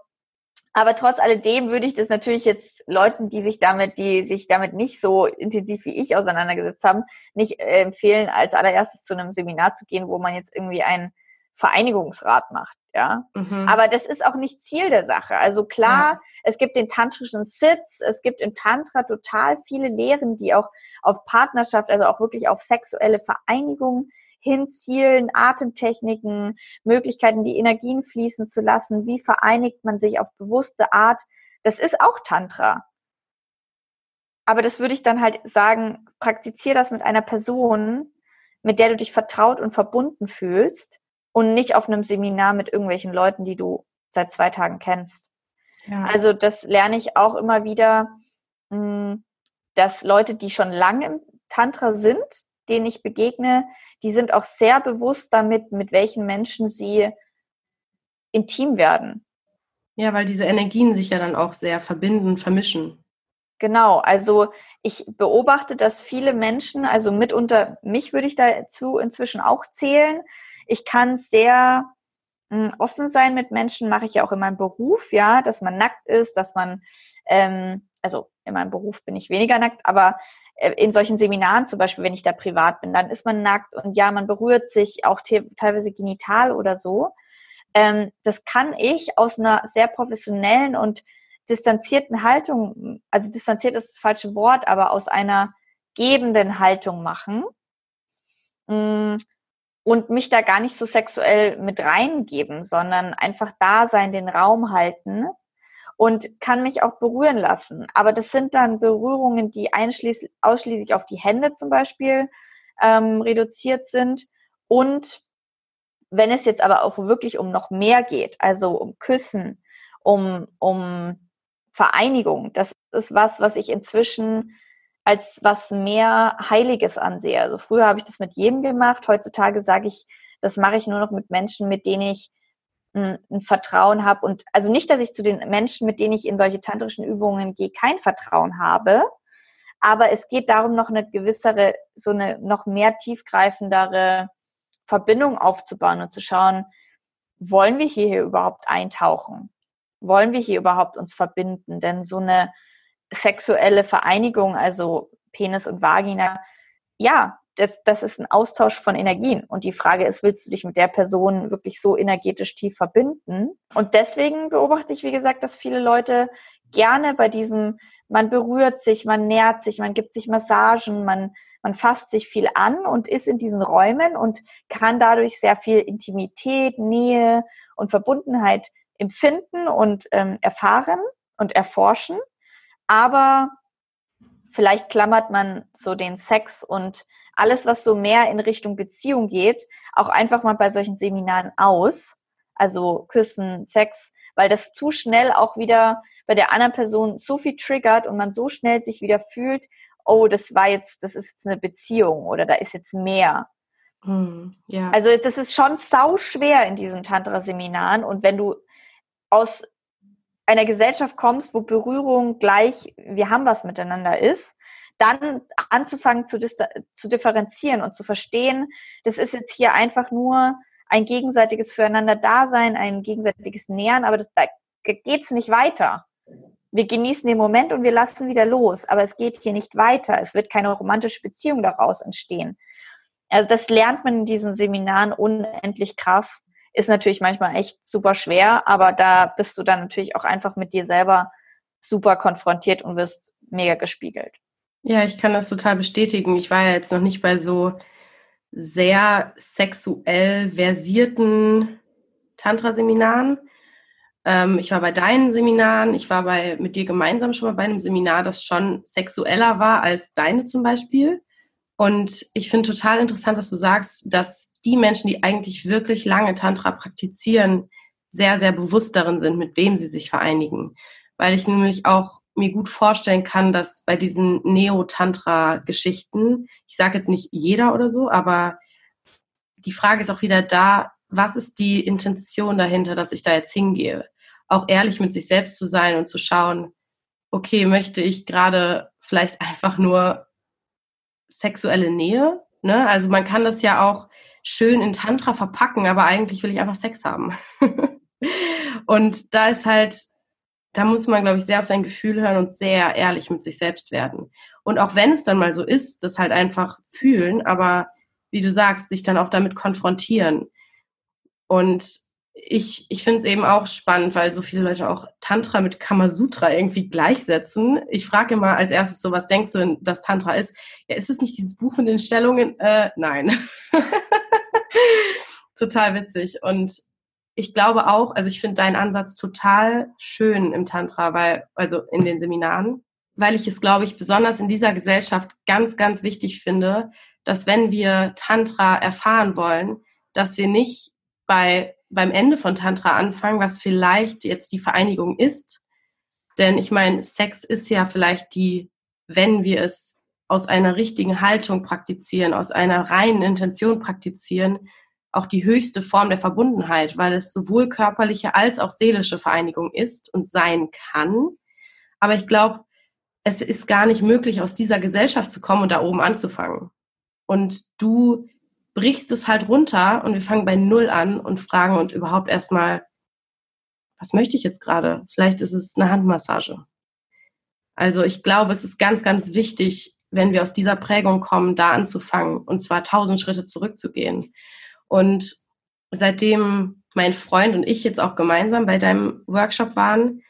aber trotz alledem würde ich das natürlich jetzt Leuten, die sich damit, die sich damit nicht so intensiv wie ich auseinandergesetzt haben, nicht äh, empfehlen, als allererstes zu einem Seminar zu gehen, wo man jetzt irgendwie einen Vereinigungsrat macht. Ja, mhm. aber das ist auch nicht Ziel der Sache. Also klar, ja. es gibt den tantrischen Sitz, es gibt im Tantra total viele Lehren, die auch auf Partnerschaft, also auch wirklich auf sexuelle Vereinigung hinzielen, Atemtechniken, Möglichkeiten, die Energien fließen zu lassen, wie vereinigt man sich auf bewusste Art. Das ist auch Tantra. Aber das würde ich dann halt sagen, praktiziere das mit einer Person, mit der du dich vertraut und verbunden fühlst und nicht auf einem Seminar mit irgendwelchen Leuten, die du seit zwei Tagen kennst. Ja. Also das lerne ich auch immer wieder, hm, dass Leute, die schon lange im Tantra sind, denen ich begegne, die sind auch sehr bewusst damit, mit welchen Menschen sie intim werden. Ja, weil diese Energien sich ja dann auch sehr verbinden, vermischen. Genau, also ich beobachte, dass viele Menschen, also mitunter mich würde ich dazu inzwischen auch zählen. Ich kann sehr hm, offen sein mit Menschen, mache ich ja auch in meinem Beruf, ja, dass man nackt ist, dass man ähm, also in meinem Beruf bin ich weniger nackt, aber äh, in solchen Seminaren zum Beispiel, wenn ich da privat bin, dann ist man nackt und ja, man berührt sich auch teilweise genital oder so. Ähm, das kann ich aus einer sehr professionellen und distanzierten Haltung, also distanziert ist das falsche Wort, aber aus einer gebenden Haltung machen mm, und mich da gar nicht so sexuell mit reingeben, sondern einfach da sein, den Raum halten und kann mich auch berühren lassen. Aber das sind dann Berührungen, die ausschließlich auf die Hände zum Beispiel ähm, reduziert sind. Und wenn es jetzt aber auch wirklich um noch mehr geht, also um Küssen, um, um Vereinigung, das ist was, was ich inzwischen als was mehr Heiliges ansehe. Also früher habe ich das mit jedem gemacht, heutzutage sage ich, das mache ich nur noch mit Menschen, mit denen ich ein, ein Vertrauen habe und also nicht, dass ich zu den Menschen, mit denen ich in solche tantrischen Übungen gehe, kein Vertrauen habe, aber es geht darum, noch eine gewissere, so eine noch mehr tiefgreifendere Verbindung aufzubauen und zu schauen, wollen wir hier überhaupt eintauchen? Wollen wir hier überhaupt uns verbinden? Denn so eine sexuelle Vereinigung, also Penis und Vagina, ja, das, das ist ein Austausch von Energien. Und die Frage ist, willst du dich mit der Person wirklich so energetisch tief verbinden? Und deswegen beobachte ich, wie gesagt, dass viele Leute gerne bei diesem, man berührt sich, man nährt sich, man gibt sich Massagen, man, man fasst sich viel an und ist in diesen Räumen und kann dadurch sehr viel Intimität, Nähe und Verbundenheit empfinden und ähm, erfahren und erforschen. Aber vielleicht klammert man so den Sex und alles, was so mehr in Richtung Beziehung geht, auch einfach mal bei solchen Seminaren aus. Also Küssen, Sex, weil das zu schnell auch wieder bei der anderen Person so viel triggert und man so schnell sich wieder fühlt, oh, das war jetzt, das ist jetzt eine Beziehung oder da ist jetzt mehr. Mm, ja. Also das ist schon sau schwer in diesen Tantra-Seminaren und wenn du aus einer Gesellschaft kommst, wo Berührung gleich, wir haben was miteinander ist, dann anzufangen zu, zu differenzieren und zu verstehen, das ist jetzt hier einfach nur ein gegenseitiges Füreinander-Dasein, ein gegenseitiges Nähern, aber das, da geht's nicht weiter. Wir genießen den Moment und wir lassen wieder los, aber es geht hier nicht weiter. Es wird keine romantische Beziehung daraus entstehen. Also das lernt man in diesen Seminaren unendlich krass. Ist natürlich manchmal echt super schwer, aber da bist du dann natürlich auch einfach mit dir selber super konfrontiert und wirst mega gespiegelt. Ja, ich kann das total bestätigen. Ich war ja jetzt noch nicht bei so sehr sexuell versierten Tantra-Seminaren. Ähm, ich war bei deinen Seminaren, ich war bei, mit dir gemeinsam schon mal bei einem Seminar, das schon sexueller war als deine zum Beispiel. Und ich finde total interessant, was du sagst, dass die Menschen, die eigentlich wirklich lange Tantra praktizieren, sehr, sehr bewusst darin sind, mit wem sie sich vereinigen. Weil ich nämlich auch mir gut vorstellen kann, dass bei diesen Neo-Tantra-Geschichten, ich sage jetzt nicht jeder oder so, aber die Frage ist auch wieder da, was ist die Intention dahinter, dass ich da jetzt hingehe? Auch ehrlich mit sich selbst zu sein und zu schauen, okay, möchte ich gerade vielleicht (laughs) einfach nur sexuelle Nähe. Ne? Also man kann das ja auch schön in Tantra verpacken, aber eigentlich will ich einfach Sex haben. (laughs) und da ist halt, da muss man, glaube ich, sehr auf sein Gefühl hören und sehr ehrlich mit sich selbst werden. Und auch wenn es dann mal so ist, das halt einfach fühlen, aber wie du sagst, sich dann auch damit konfrontieren. Und ich, ich finde es eben auch spannend, weil so viele Leute auch Tantra mit Kamasutra irgendwie gleichsetzen. Ich frage immer als erstes so, was denkst du, dass Tantra ist? Ja, ist es nicht dieses Buch mit den Stellungen? Äh, nein. (laughs) total witzig. Und ich glaube auch, also ich finde deinen Ansatz total schön im Tantra, weil, also in den Seminaren, weil ich es, glaube ich, besonders in dieser Gesellschaft ganz, ganz wichtig finde, dass wenn wir Tantra erfahren wollen, dass wir nicht bei beim Ende von Tantra anfangen, was vielleicht jetzt die Vereinigung ist. Denn ich meine, Sex ist ja vielleicht die, wenn wir es aus einer richtigen Haltung praktizieren, aus einer reinen Intention praktizieren, auch die höchste Form der Verbundenheit, weil es sowohl körperliche als auch seelische Vereinigung ist und sein kann. Aber ich glaube, es ist gar nicht möglich, aus dieser Gesellschaft zu kommen und da oben anzufangen. Und du brichst es halt runter und wir fangen bei Null an und fragen uns überhaupt erstmal, was möchte ich jetzt gerade? Vielleicht ist es eine Handmassage. Also ich glaube, es ist ganz, ganz wichtig, wenn wir aus dieser Prägung kommen, da anzufangen und zwar tausend Schritte zurückzugehen. Und seitdem mein Freund und ich jetzt auch gemeinsam bei deinem Workshop waren,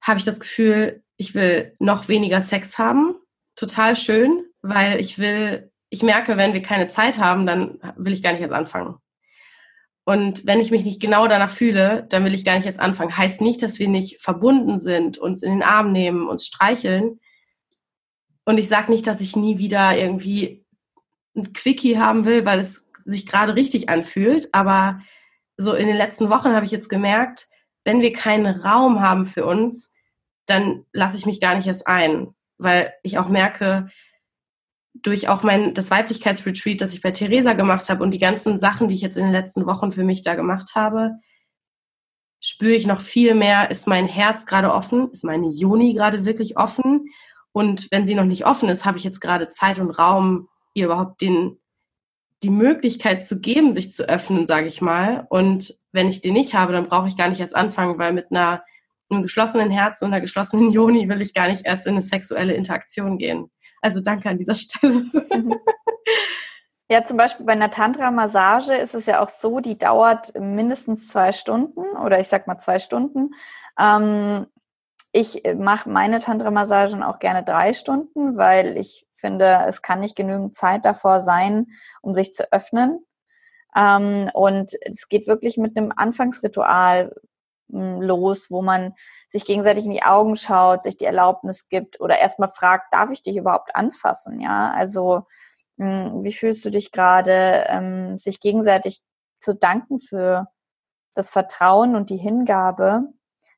habe ich das Gefühl, ich will noch weniger Sex haben. Total schön, weil ich will ich merke, wenn wir keine Zeit haben, dann will ich gar nicht jetzt anfangen. Und wenn ich mich nicht genau danach fühle, dann will ich gar nicht jetzt anfangen. Heißt nicht, dass wir nicht verbunden sind, uns in den Arm nehmen, uns streicheln. Und ich sage nicht, dass ich nie wieder irgendwie ein Quickie haben will, weil es sich gerade richtig anfühlt. Aber so in den letzten Wochen habe ich jetzt gemerkt, wenn wir keinen Raum haben für uns, dann lasse ich mich gar nicht erst ein, weil ich auch merke, durch auch mein das Weiblichkeitsretreat, das ich bei Theresa gemacht habe und die ganzen Sachen, die ich jetzt in den letzten Wochen für mich da gemacht habe, spüre ich noch viel mehr, ist mein Herz gerade offen, ist meine Joni gerade wirklich offen und wenn sie noch nicht offen ist, habe ich jetzt gerade Zeit und Raum, ihr überhaupt den die Möglichkeit zu geben, sich zu öffnen, sage ich mal. Und wenn ich den nicht habe, dann brauche ich gar nicht erst anfangen, weil mit einer einem geschlossenen Herz und einer geschlossenen (laughs) Joni will ich gar nicht erst in eine sexuelle Interaktion gehen. Also danke an dieser Stelle. Ja, zum Beispiel bei einer Tantra-Massage ist es ja auch so, die dauert mindestens zwei Stunden oder ich sag mal zwei Stunden. Ähm, ich mache meine Tantra-Massagen auch gerne drei Stunden, weil ich finde, es kann nicht genügend Zeit davor sein, um sich zu öffnen. Ähm, und es geht wirklich mit einem Anfangsritual hm, los, wo man sich gegenseitig in die Augen schaut, sich die Erlaubnis gibt oder erstmal fragt, darf ich dich überhaupt anfassen? Ja, also hm, wie fühlst du dich gerade? Ähm, sich gegenseitig zu danken für das Vertrauen und die Hingabe,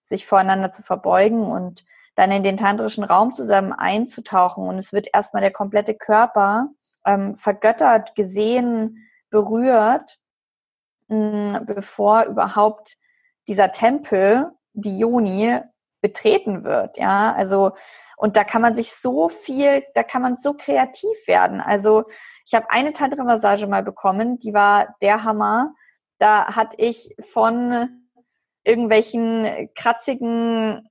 sich voreinander zu verbeugen und dann in den tantrischen Raum zusammen einzutauchen. Und es wird erstmal der komplette Körper ähm, vergöttert, gesehen, berührt, mh, hm, bevor überhaupt dieser Tempel die Joni betreten wird, ja, also und da kann man sich so viel, da kann man so kreativ werden. Also ich habe eine Tantra-Massage mal bekommen, die war der Hammer. Da hatte ich von irgendwelchen kratzigen,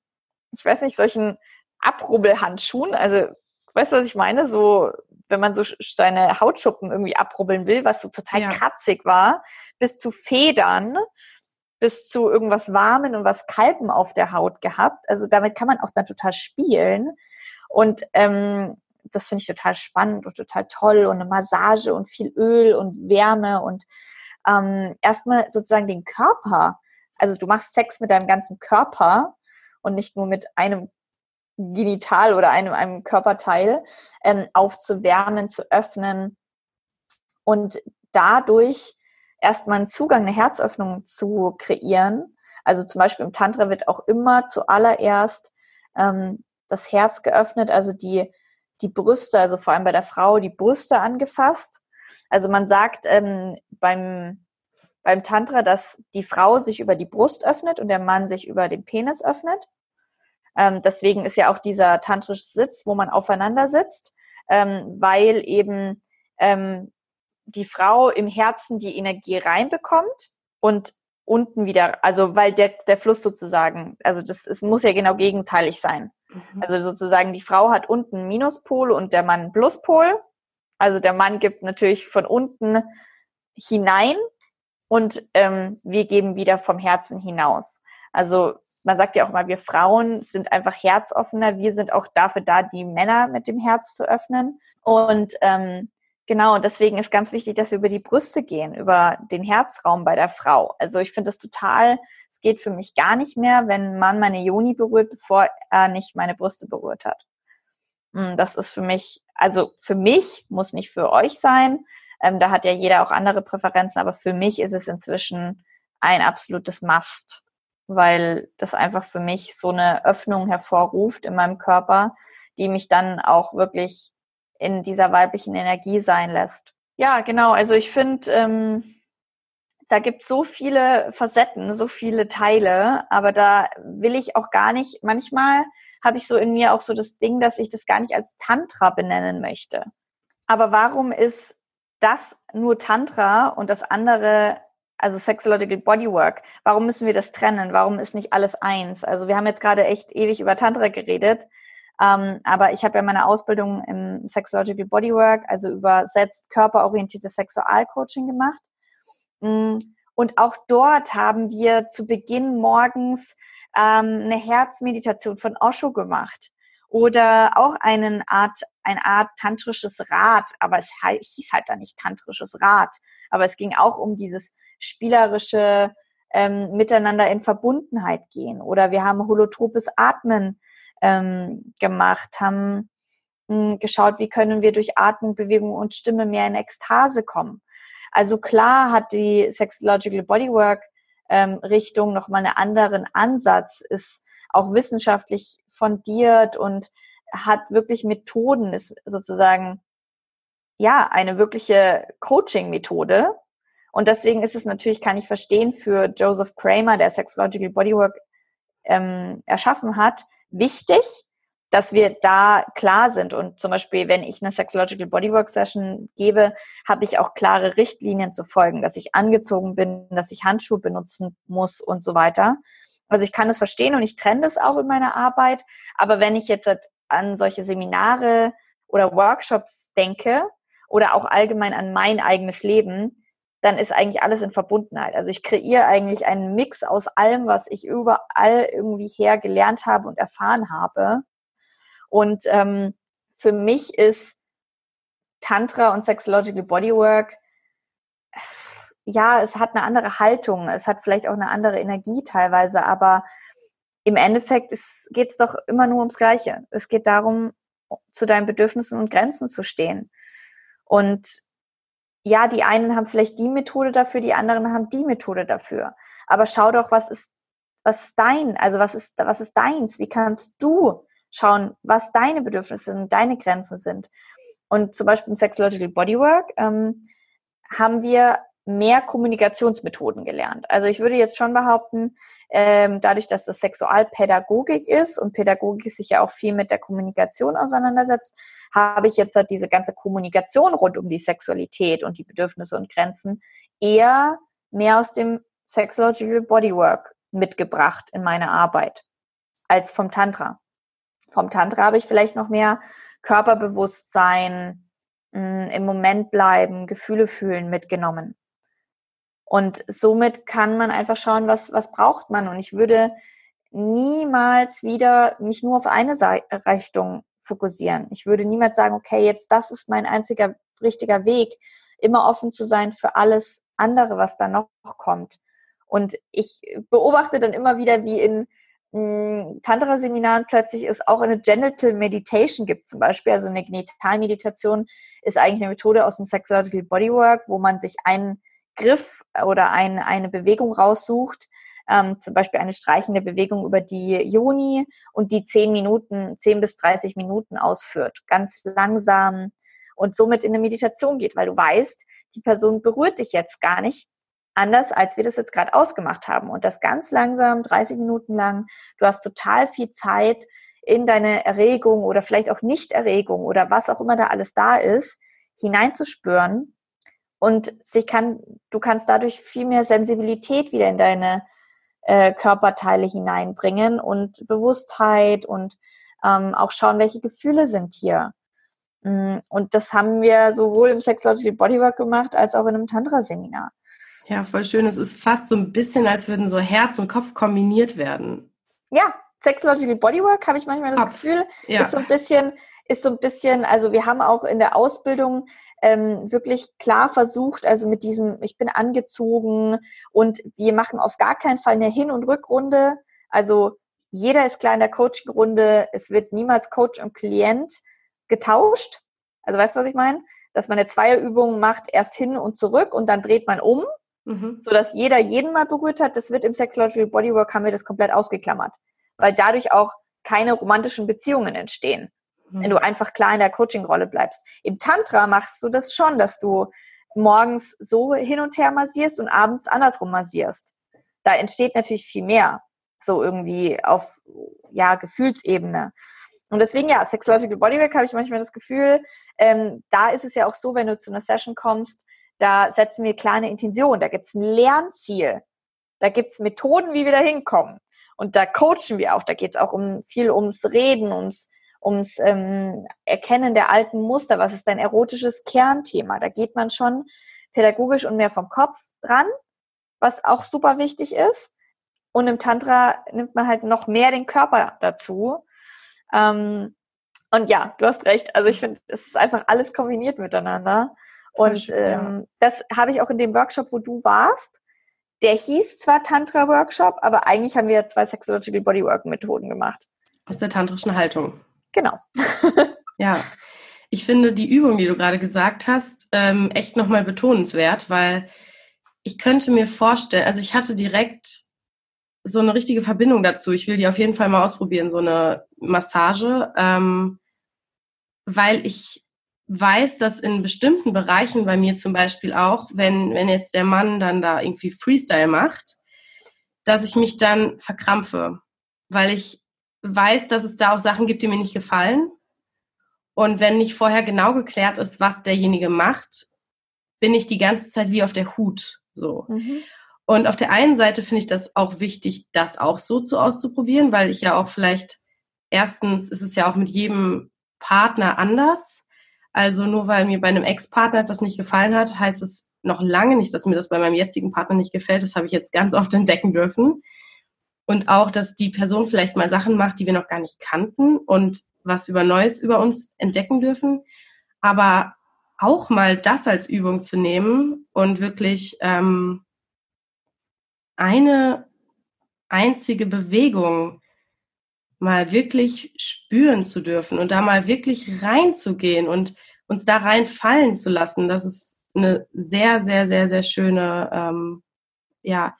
ich weiß nicht, solchen Abrubbelhandschuhen, also weißt du, was ich meine? So, wenn man so seine Hautschuppen irgendwie abrubbeln will, was so total ja. kratzig war, bis zu Federn bis zu irgendwas Warmen und was Kalben auf der Haut gehabt. Also damit kann man auch dann total spielen. Und ähm, das finde ich total spannend und total toll. Und eine Massage und viel Öl und Wärme und ähm, erstmal sozusagen den Körper also du machst Sex mit deinem ganzen Körper und nicht nur mit einem Genital oder einem, einem Körperteil ähm, aufzuwärmen, zu öffnen und dadurch erstmal einen Zugang, eine Herzöffnung zu kreieren. Also zum Beispiel im Tantra wird auch immer zuallererst ähm, das Herz geöffnet, also die, die Brüste, also vor allem bei der Frau die Brüste angefasst. Also man sagt ähm, beim, beim Tantra, dass die Frau sich über die Brust öffnet und der Mann sich über den Penis öffnet. Ähm, deswegen ist ja auch dieser tantrische Sitz, wo man aufeinander sitzt, ähm, weil eben ähm, die Frau im Herzen die Energie reinbekommt und unten wieder, also weil der, der Fluss sozusagen, also das es muss ja genau gegenteilig sein. Mhm. Also sozusagen die Frau hat unten Minuspol und der Mann Pluspol. Also der Mann gibt natürlich von unten hinein und ähm, wir geben wieder vom Herzen hinaus. Also man sagt ja auch mal, wir Frauen sind einfach herzoffener. Wir sind auch dafür da, die Männer mit dem Herz zu öffnen. Und ähm, genau, deswegen ist ganz wichtig, dass wir über die Brüste gehen, über den Herzraum bei der Frau. Also ich finde das total, es geht für mich gar nicht mehr, wenn ein Mann meine Joni berührt, bevor er nicht meine Brüste berührt hat. Hm, das ist für mich, also für mich muss nicht für euch sein. Ähm, da hat ja jeder auch andere Präferenzen, aber für mich ist es inzwischen ein absolutes Must weil das einfach für mich so eine Öffnung hervorruft in meinem Körper, die mich dann auch wirklich in dieser weiblichen Energie sein lässt. Ja, genau. Also ich finde, ähm, da gibt so viele Facetten, so viele Teile, aber da will ich auch gar nicht, manchmal habe ich so in mir auch so das Ding, dass ich das gar nicht als Tantra benennen möchte. Aber warum ist das nur Tantra und das andere also Sexological Bodywork. Warum müssen wir das trennen? Warum ist nicht alles eins? Also wir haben jetzt gerade echt ewig über Tantra geredet, ähm, aber ich habe ja meine Ausbildung im Sexological Bodywork, also übersetzt körperorientiertes Sexualcoaching gemacht. Mm, und auch dort haben wir zu Beginn morgens ähm, eine Herzmeditation von Osho gemacht oder auch einen Art, eine Art tantrisches Rad, aber es hieß halt da nicht tantrisches Rad, aber es ging auch um dieses spielerische ähm, Miteinander in Verbundenheit gehen. Oder wir haben holotropes Atmen ähm, gemacht, haben mh, hm, geschaut, wie können wir durch Atmung, Bewegung und Stimme mehr in Ekstase kommen. Also klar hat die Sexological Bodywork ähm, Richtung nochmal einen anderen Ansatz, ist auch wissenschaftlich fundiert und hat wirklich Methoden, ist sozusagen ja eine wirkliche Coaching-Methode, und deswegen ist es natürlich, kann ich verstehen, für Joseph Kramer, der Sexological Bodywork ähm, erschaffen hat, wichtig, dass wir da klar sind. Und zum Beispiel, wenn ich eine Sexological Bodywork Session gebe, habe ich auch klare Richtlinien zu folgen, dass ich angezogen bin, dass ich Handschuhe benutzen muss und so weiter. Also ich kann es verstehen und ich trenne das auch in meiner Arbeit. Aber wenn ich jetzt an solche Seminare oder Workshops denke oder auch allgemein an mein eigenes Leben, dann ist eigentlich alles in Verbundenheit. Also ich kreiere eigentlich einen Mix aus allem, was ich überall irgendwie her gelernt habe und erfahren habe. Und ähm, für mich ist Tantra und Sexological Bodywork, ja, es hat eine andere Haltung, es hat vielleicht auch eine andere Energie teilweise, aber im Endeffekt geht es doch immer nur ums Gleiche. Es geht darum, zu deinen Bedürfnissen und Grenzen zu stehen. Und ja, die einen haben vielleicht die Methode dafür, die anderen haben die Methode dafür. Aber schau doch, was ist, was ist dein, also was ist, was ist deins? Wie kannst du schauen, was deine Bedürfnisse sind, deine Grenzen sind? Und zum Beispiel im Sexological Bodywork ähm, haben wir mehr Kommunikationsmethoden gelernt. Also ich würde jetzt schon behaupten, ähm, dadurch, dass das Sexualpädagogik ist und Pädagogik sich ja auch viel mit der Kommunikation auseinandersetzt, habe ich jetzt halt diese ganze Kommunikation rund um die Sexualität und die Bedürfnisse und Grenzen eher mehr aus dem Sexological Bodywork mitgebracht in meine Arbeit als vom Tantra. Vom Tantra habe ich vielleicht noch mehr Körperbewusstsein, mm, im Moment bleiben, Gefühle fühlen mitgenommen. Und somit kann man einfach schauen, was, was braucht man. Und ich würde niemals wieder mich nur auf eine Richtung fokussieren. Ich würde niemals sagen, okay, jetzt das ist mein einziger richtiger Weg, immer offen zu sein für alles andere, was da noch kommt. Und ich beobachte dann immer wieder, wie in hm, Tantra-Seminaren plötzlich es auch eine Genital Meditation gibt, zum Beispiel. Also eine Genitalmeditation ist eigentlich eine Methode aus dem Sexological Bodywork, wo man sich einen Griff oder ein, eine Bewegung raussucht, ähm, zum Beispiel eine streichende Bewegung über die Joni und die zehn Minuten, zehn bis 30 Minuten ausführt, ganz langsam und somit in eine Meditation geht, weil du weißt, die Person berührt dich jetzt gar nicht anders, als wir das jetzt gerade ausgemacht haben. Und das ganz langsam, 30 Minuten lang. Du hast total viel Zeit in deine Erregung oder vielleicht auch Nicht-Erregung oder was auch immer da alles da ist, hineinzuspüren. Und sich kann, du kannst dadurch viel mehr Sensibilität wieder in deine äh, Körperteile hineinbringen und Bewusstheit und ähm, auch schauen, welche Gefühle sind hier. Mm, und das haben wir sowohl im Sexological Bodywork gemacht als auch in einem Tantra-Seminar. Ja, voll schön. Es ist fast so ein bisschen, als würden so Herz und Kopf kombiniert werden. Ja, Sexological Bodywork habe ich manchmal das Kopf. Gefühl, ja. ist so ein bisschen, ist so ein bisschen, also wir haben auch in der Ausbildung ähm, wirklich klar versucht, also mit diesem, ich bin angezogen und wir machen auf gar keinen Fall eine Hin- und Rückrunde. Also jeder ist klar in der Coaching-Runde, es wird niemals Coach und Klient getauscht. Also weißt du, was ich meine? Dass man eine Zweierübung macht, erst hin und zurück und dann dreht man um mhm. sodass jeder jeden mal berührt hat. Das wird im Sexological Bodywork haben wir das komplett ausgeklammert, weil dadurch auch keine romantischen Beziehungen entstehen, mhm. wenn du einfach klar in der Coaching-Rolle bleibst. Im Tantra machst du das schon, dass du morgens so hin und her massierst und abends andersrum massierst. Da entsteht natürlich viel mehr, so irgendwie auf ja Gefühlsebene. Und deswegen, ja, Sexological Bodywork habe ich manchmal das Gefühl, ähm, da ist es ja auch so, wenn du zu einer Session kommst, da setzen wir kleine Intentionen. Da gibt es ein Lernziel. Da gibt es Methoden, wie wir da hinkommen. Und da coachen wir auch. Da geht es auch um viel ums Reden, ums, ums ähm, Erkennen der alten Muster. Was ist dein erotisches Kernthema? Da geht man schon pädagogisch und mehr vom Kopf ran, was auch super wichtig ist. Und im Tantra nimmt man halt noch mehr den Körper dazu. Ähm, und ja, du hast recht. Also ich finde, es ist einfach alles kombiniert miteinander. Und ähm, das habe ich auch in dem Workshop, wo du warst. Der hieß zwar Tantra-Workshop, aber eigentlich haben wir zwei Sexological Bodywork-Methoden gemacht. Aus der tantrischen Haltung. Genau. (laughs) ja. Ich finde die Übung, die du gerade gesagt hast, ähm, echt nochmal betonenswert, weil ich könnte mir vorstellen, also ich hatte direkt so eine richtige Verbindung dazu. Ich will die auf jeden Fall mal ausprobieren, so eine Massage, ähm, weil ich weiß, dass in bestimmten Bereichen bei mir zum Beispiel auch, wenn, wenn jetzt der Mann dann da irgendwie Freestyle macht, dass ich mich dann verkrampfe, weil ich weiß, dass es da auch Sachen gibt, die mir nicht gefallen. Und wenn nicht vorher genau geklärt ist, was derjenige macht, bin ich die ganze Zeit wie auf der Hut. So. Mhm. Und auf der einen Seite finde ich das auch wichtig, das auch so zu auszuprobieren, weil ich ja auch vielleicht erstens ist es ja auch mit jedem Partner anders. Also nur weil mir bei einem Ex-Partner etwas nicht gefallen hat, heißt es noch lange nicht, dass mir das bei meinem jetzigen Partner nicht gefällt. Das habe ich jetzt ganz oft entdecken dürfen. Und auch, dass die Person vielleicht mal Sachen macht, die wir noch gar nicht kannten und was über Neues über uns entdecken dürfen. Aber auch mal das als Übung zu nehmen und wirklich ähm, eine einzige Bewegung mal wirklich spüren zu dürfen und da mal wirklich reinzugehen und uns da reinfallen zu lassen, das ist eine sehr, sehr, sehr, sehr schöne, ähm, ja,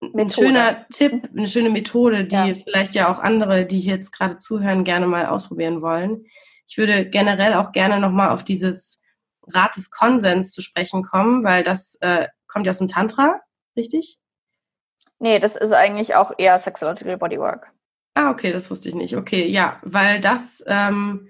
Methode. ein schöner Tipp, eine schöne Methode, die ja. vielleicht ja auch andere, die jetzt gerade zuhören, gerne mal ausprobieren wollen. Ich würde generell auch gerne nochmal auf dieses Rat des Konsens zu sprechen kommen, weil das äh, kommt ja aus dem Tantra, richtig? Nee, das ist eigentlich auch eher Sexological Bodywork. Ah, okay, das wusste ich nicht. Okay, ja, weil das ähm,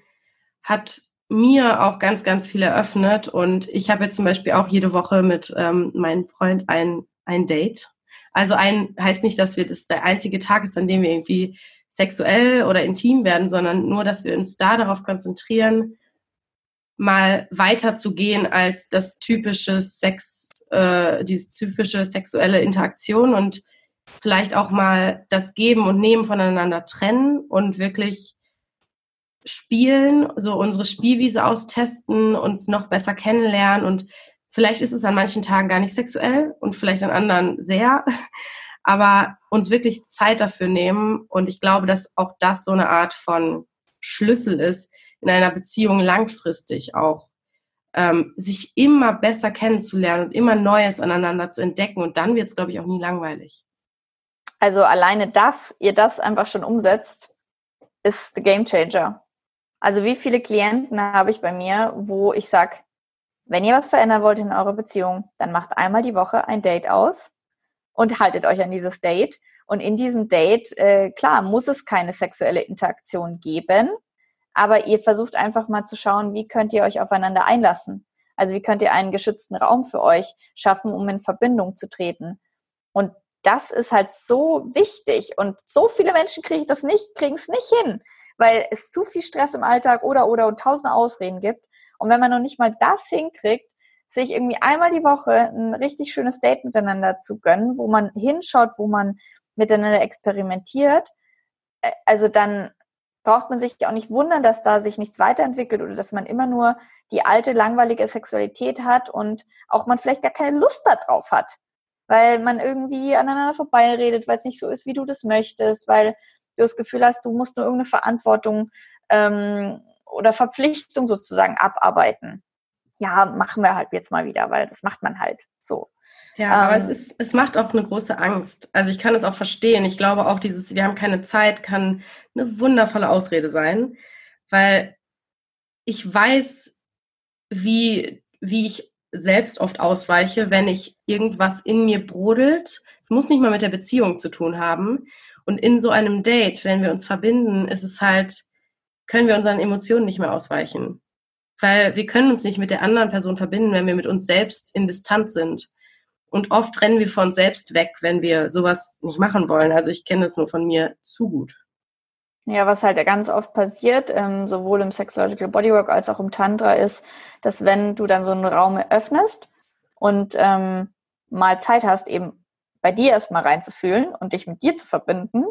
hat mir auch ganz, ganz viel eröffnet und ich habe jetzt zum Beispiel auch jede Woche mit ähm, meinem Freund ein, ein Date. Also ein heißt nicht, dass wir das der einzige Tag ist, an dem wir irgendwie sexuell oder intim werden, sondern nur, dass wir uns da darauf konzentrieren, mal weiter zu gehen als das typische Sex, äh, diese typische sexuelle Interaktion und vielleicht auch mal das Geben und Nehmen voneinander trennen und wirklich spielen, so unsere Spielwiese austesten, uns noch besser kennenlernen und Vielleicht ist es an manchen Tagen gar nicht sexuell und vielleicht an anderen sehr, (laughs) aber uns wirklich Zeit dafür nehmen. Und ich glaube, dass auch das so eine Art von Schlüssel ist, in einer Beziehung langfristig auch ähm, sich immer besser kennenzulernen und immer Neues aneinander zu entdecken. Und dann wird es, glaube ich, auch nie langweilig. Also alleine das, ihr das einfach schon umsetzt, ist the Game Changer. Also wie viele Klienten habe ich bei mir, wo ich sage, wenn ihr was verändern wollt in eurer Beziehung, dann macht einmal die Woche ein Date aus und haltet euch an dieses Date. Und in diesem Date, äh, klar, muss es keine sexuelle Interaktion geben, aber ihr versucht einfach mal zu schauen, wie könnt ihr euch aufeinander einlassen. Also wie könnt ihr einen geschützten Raum für euch schaffen, um in Verbindung zu treten. Und das ist halt so wichtig. Und so viele Menschen kriegen das nicht, kriegen es nicht hin, weil es zu viel Stress im Alltag oder oder und tausende Ausreden gibt. Und wenn man noch nicht mal das hinkriegt, sich irgendwie einmal die Woche ein richtig schönes Date miteinander zu gönnen, wo man hinschaut, wo man miteinander experimentiert, äh, also dann braucht man sich auch nicht wundern, dass da sich nichts weiterentwickelt oder dass man immer nur die alte langweilige Sexualität hat und auch man vielleicht gar keine Lust darauf hat, weil man irgendwie aneinander vorbeiredet, weil es nicht so ist, wie du das möchtest, weil du das Gefühl hast, du musst nur irgendeine Verantwortung ähm, oder Verpflichtung sozusagen abarbeiten. Ja, machen wir halt jetzt mal wieder, weil das macht man halt so. Ja, ähm, aber es ähm, ist, es macht auch eine große Angst. Also ich kann es auch verstehen. Ich glaube auch dieses, wir haben keine Zeit, kann eine wundervolle Ausrede sein, weil ich weiß, wie, wie ich selbst oft ausweiche, wenn ich irgendwas in mir brodelt. Es muss nicht mal mit der Beziehung zu tun haben. Und in so einem Date, wenn wir uns verbinden, ist es halt, können wir unseren Emotionen nicht mehr ausweichen. Weil wir können uns nicht mit der anderen Person verbinden, wenn wir mit uns selbst in Distanz sind. Und oft rennen wir von selbst weg, wenn wir sowas nicht machen wollen. Also ich kenne das nur von mir zu gut. Ja, was halt ganz oft passiert, ähm, sowohl im Sexological Bodywork als auch im Tantra, ist, dass wenn du dann so einen Raum öffnest und ähm, mal Zeit hast, eben bei dir erstmal reinzufühlen und dich mit dir zu verbinden,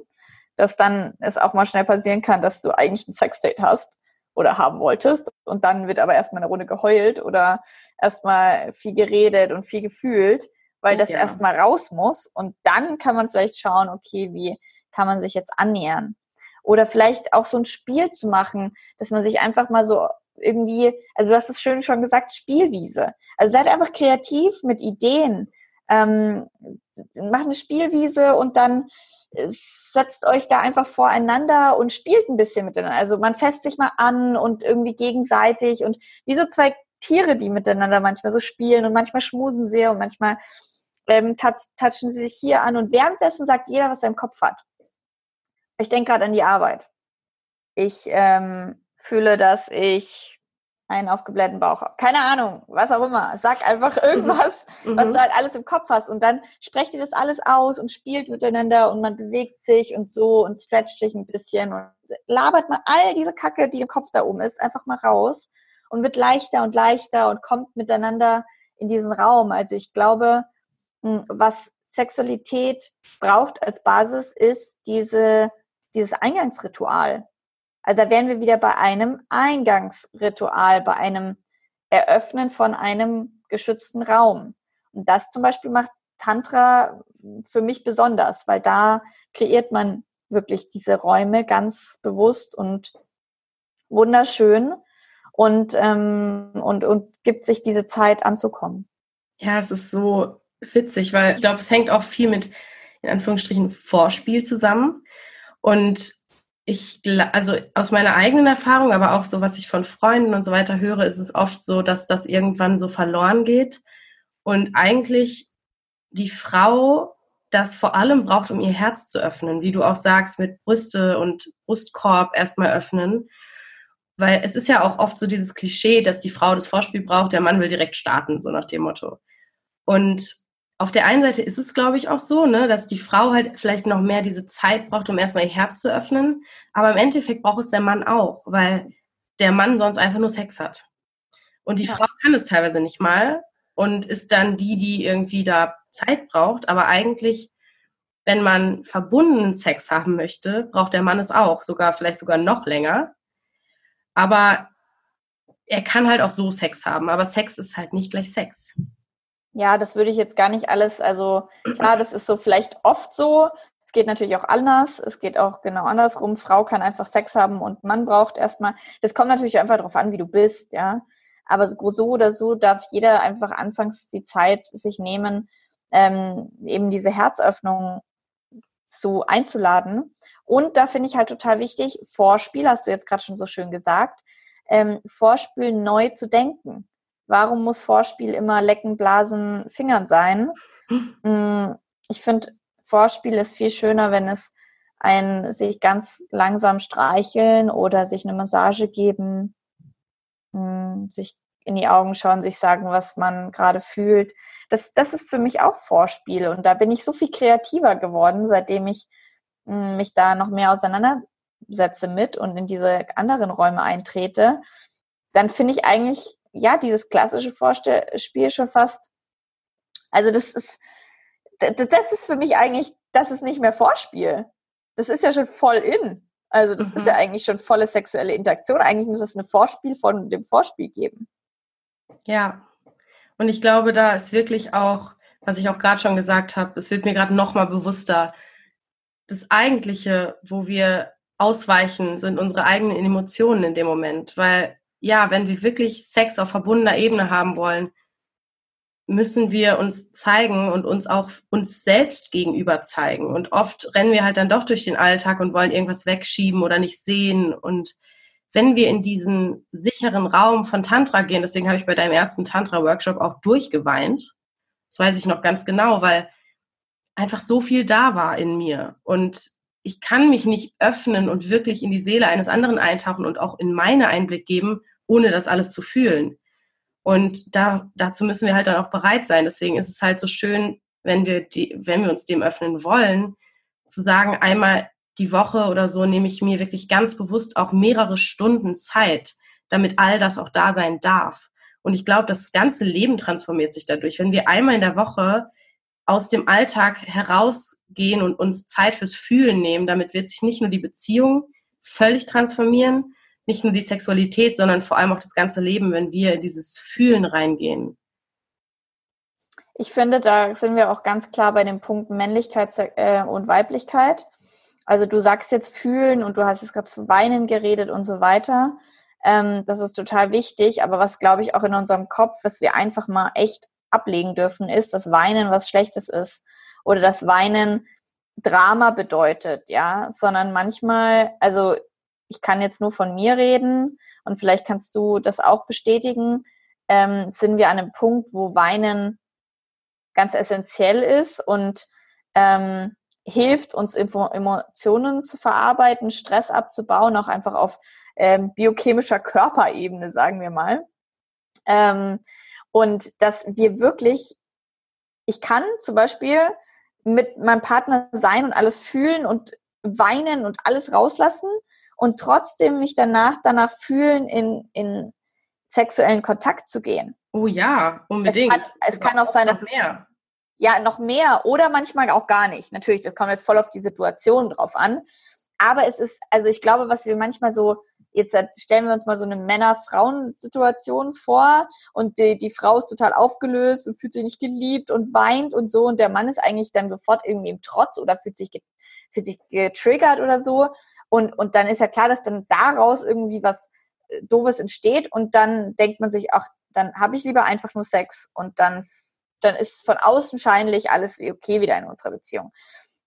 dass dann es auch mal schnell passieren kann, dass du eigentlich ein Sexdate hast oder haben wolltest und dann wird aber erstmal eine Runde geheult oder erstmal viel geredet und viel gefühlt, weil das ja. erstmal raus muss und dann kann man vielleicht schauen, okay, wie kann man sich jetzt annähern? Oder vielleicht auch so ein Spiel zu machen, dass man sich einfach mal so irgendwie, also du hast es schön schon gesagt, Spielwiese. Also seid einfach kreativ mit Ideen. Ähm, macht eine Spielwiese und dann setzt euch da einfach voreinander und spielt ein bisschen miteinander. Also man fässt sich mal an und irgendwie gegenseitig und wie so zwei Tiere, die miteinander manchmal so spielen und manchmal schmusen sie und manchmal ähm, touchen sie sich hier an und währenddessen sagt jeder, was er im Kopf hat. Ich denke gerade an die Arbeit. Ich ähm, fühle, dass ich einen aufgeblähten Bauch. Keine Ahnung, was auch immer. Sag einfach irgendwas, mhm. was du halt alles im Kopf hast. Und dann sprecht ihr das alles aus und spielt miteinander und man bewegt sich und so und stretcht sich ein bisschen und labert mal all diese Kacke, die im Kopf da oben ist, einfach mal raus und wird leichter und leichter und kommt miteinander in diesen Raum. Also ich glaube, hm, was Sexualität braucht als Basis, ist diese, dieses Eingangsritual. Also da wären wir wieder bei einem Eingangsritual, bei einem Eröffnen von einem geschützten Raum. Und das zum Beispiel macht Tantra für mich besonders, weil da kreiert man wirklich diese Räume ganz bewusst und wunderschön und, ähm, und, und gibt sich diese Zeit anzukommen. Ja, es ist so witzig, weil ich glaube, es hängt auch viel mit, in Anführungsstrichen, Vorspiel zusammen. Und ich, also aus meiner eigenen Erfahrung, aber auch so, was ich von Freunden und so weiter höre, ist es oft so, dass das irgendwann so verloren geht und eigentlich die Frau das vor allem braucht, um ihr Herz zu öffnen, wie du auch sagst, mit Brüste und Brustkorb erstmal öffnen. Weil es ist ja auch oft so dieses Klischee, dass die Frau das Vorspiel braucht, der Mann will direkt starten, so nach dem Motto. Und auf der einen Seite ist es, glaube ich, auch so, ne, dass die Frau halt vielleicht noch mehr diese Zeit braucht, um erstmal ihr Herz zu öffnen. Aber im Endeffekt braucht es der Mann auch, weil der Mann sonst einfach nur Sex hat. Und die ja. Frau kann es teilweise nicht mal und ist dann die, die irgendwie da Zeit braucht. Aber eigentlich, wenn man verbundenen Sex haben möchte, braucht der Mann es auch, sogar vielleicht sogar noch länger. Aber er kann halt auch so Sex haben, aber Sex ist halt nicht gleich Sex. Ja, das würde ich jetzt gar nicht alles, also klar, das ist so vielleicht oft so. Es geht natürlich auch anders. Es geht auch genau andersrum. Frau kann einfach Sex haben und Mann braucht erstmal. Das kommt natürlich einfach darauf an, wie du bist, ja. Aber so oder so darf jeder einfach anfangs die Zeit sich nehmen, ähm, eben diese Herzöffnung zu einzuladen. Und da finde ich halt total wichtig, Vorspiel, hast du jetzt gerade schon so schön gesagt, ähm, Vorspiel neu zu denken. Warum muss Vorspiel immer Lecken, Blasen, Fingern sein? Mm, ich finde, Vorspiel ist viel schöner, wenn es ein sich ganz langsam streicheln oder sich eine Massage geben, mm, sich in die Augen schauen, sich sagen, was man gerade fühlt. Das, das ist für mich auch Vorspiel und da bin ich so viel kreativer geworden, seitdem ich mm, mich da noch mehr auseinandersetze mit und in diese anderen Räume eintrete. Dann finde ich eigentlich ja, dieses klassische Vorspiel schon fast, also das ist, das ist für mich eigentlich, das ist nicht mehr Vorspiel. Das ist ja schon voll in. Also das mhm. ist ja mhm. eigentlich schon volle sexuelle Interaktion. Eigentlich muss es eine Vorspiel von dem Vorspiel geben. Ja. Und ich glaube, da ist wirklich auch, was ich auch gerade schon gesagt habe, es wird mir gerade nochmal bewusster, das Eigentliche, wo wir ausweichen, sind unsere eigenen Emotionen in dem Moment. Weil ja, wenn wir wirklich Sex auf verbundener Ebene haben wollen, müssen wir uns zeigen und uns auch uns selbst gegenüber zeigen. Und oft rennen wir halt dann doch durch den Alltag und wollen irgendwas wegschieben oder nicht sehen. Und wenn wir in diesen sicheren Raum von Tantra gehen, deswegen habe ich bei deinem ersten Tantra-Workshop auch durchgeweint. Das weiß ich noch ganz genau, weil einfach so viel da war in mir. Und ich kann mich nicht öffnen und wirklich in die Seele eines anderen eintauchen und auch in meine Einblick geben, ohne das alles zu fühlen. Und da, dazu müssen wir halt dann auch bereit sein. Deswegen ist es halt so schön, wenn wir, die, wenn wir uns dem öffnen wollen, zu sagen, einmal die Woche oder so nehme ich mir wirklich ganz bewusst auch mehrere Stunden Zeit, damit all das auch da sein darf. Und ich glaube, das ganze Leben transformiert sich dadurch. Wenn wir einmal in der Woche aus dem Alltag herausgehen und uns Zeit fürs Fühlen nehmen. Damit wird sich nicht nur die Beziehung völlig transformieren, nicht nur die Sexualität, sondern vor allem auch das ganze Leben, wenn wir in dieses Fühlen reingehen. Ich finde, da sind wir auch ganz klar bei dem Punkt Männlichkeit äh, und Weiblichkeit. Also du sagst jetzt fühlen und du hast jetzt gerade für Weinen geredet und so weiter. Ähm, das ist total wichtig, aber was glaube ich auch in unserem Kopf, was wir einfach mal echt ablegen dürfen, ist, dass Weinen was Schlechtes ist oder dass Weinen Drama bedeutet, ja, sondern manchmal, also ich kann jetzt nur von mir reden und vielleicht kannst du das auch bestätigen, ähm, sind wir an einem Punkt, wo Weinen ganz essentiell ist und ähm, hilft uns Emotionen zu verarbeiten, Stress abzubauen, auch einfach auf ähm, biochemischer Körperebene, sagen wir mal. Ähm, und dass wir wirklich, ich kann zum Beispiel mit meinem Partner sein und alles fühlen und weinen und alles rauslassen und trotzdem mich danach danach fühlen, in, in sexuellen Kontakt zu gehen. Oh ja, unbedingt. Es, hat, es kann auch sein, dass mehr. ja, noch mehr oder manchmal auch gar nicht. Natürlich, das kommt jetzt voll auf die Situation drauf an. Aber es ist, also ich glaube, was wir manchmal so Jetzt stellen wir uns mal so eine Männer-Frauen-Situation vor und die, die Frau ist total aufgelöst und fühlt sich nicht geliebt und weint und so und der Mann ist eigentlich dann sofort irgendwie im Trotz oder fühlt sich, fühlt sich getriggert oder so und, und dann ist ja klar, dass dann daraus irgendwie was äh, Doofes entsteht und dann denkt man sich, ach, dann habe ich lieber einfach nur Sex und dann, dann ist von außen scheinlich alles okay wieder in unserer Beziehung.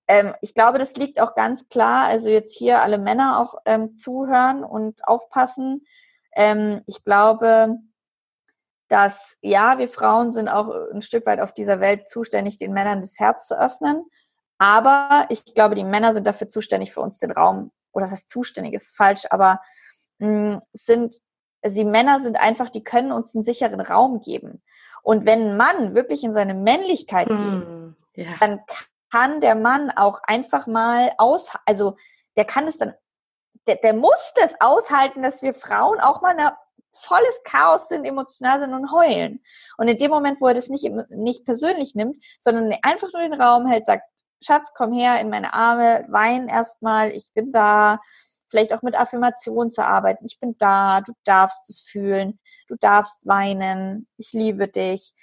Ähm, ich glaube, das liegt auch ganz klar, also jetzt hier alle Männer auch ähm, zuhören und aufpassen. Ähm, ich glaube, dass ja, wir Frauen sind auch ein Stück weit auf dieser Welt zuständig, den Männern das Herz zu öffnen. Aber ich glaube, die Männer sind dafür zuständig, für uns den Raum, oder das zuständig, ist falsch, aber mh, hm, sind, also die Männer sind einfach, die können uns einen sicheren Raum geben. Und wenn ein Mann wirklich in seine Männlichkeit hm, geht, ja. dann kann der Mann auch einfach mal aus, also der kann es dann, der, der muss das aushalten, dass wir Frauen auch mal eine volles Chaos sind, emotional sind und heulen. Und in dem Moment, wo er das nicht, nicht persönlich nimmt, sondern einfach nur den Raum hält, sagt, Schatz, komm her in meine Arme, wein erstmal, ich bin da, vielleicht auch mit Affirmationen zu arbeiten. Ich bin da, du darfst es fühlen, du darfst weinen, ich liebe dich.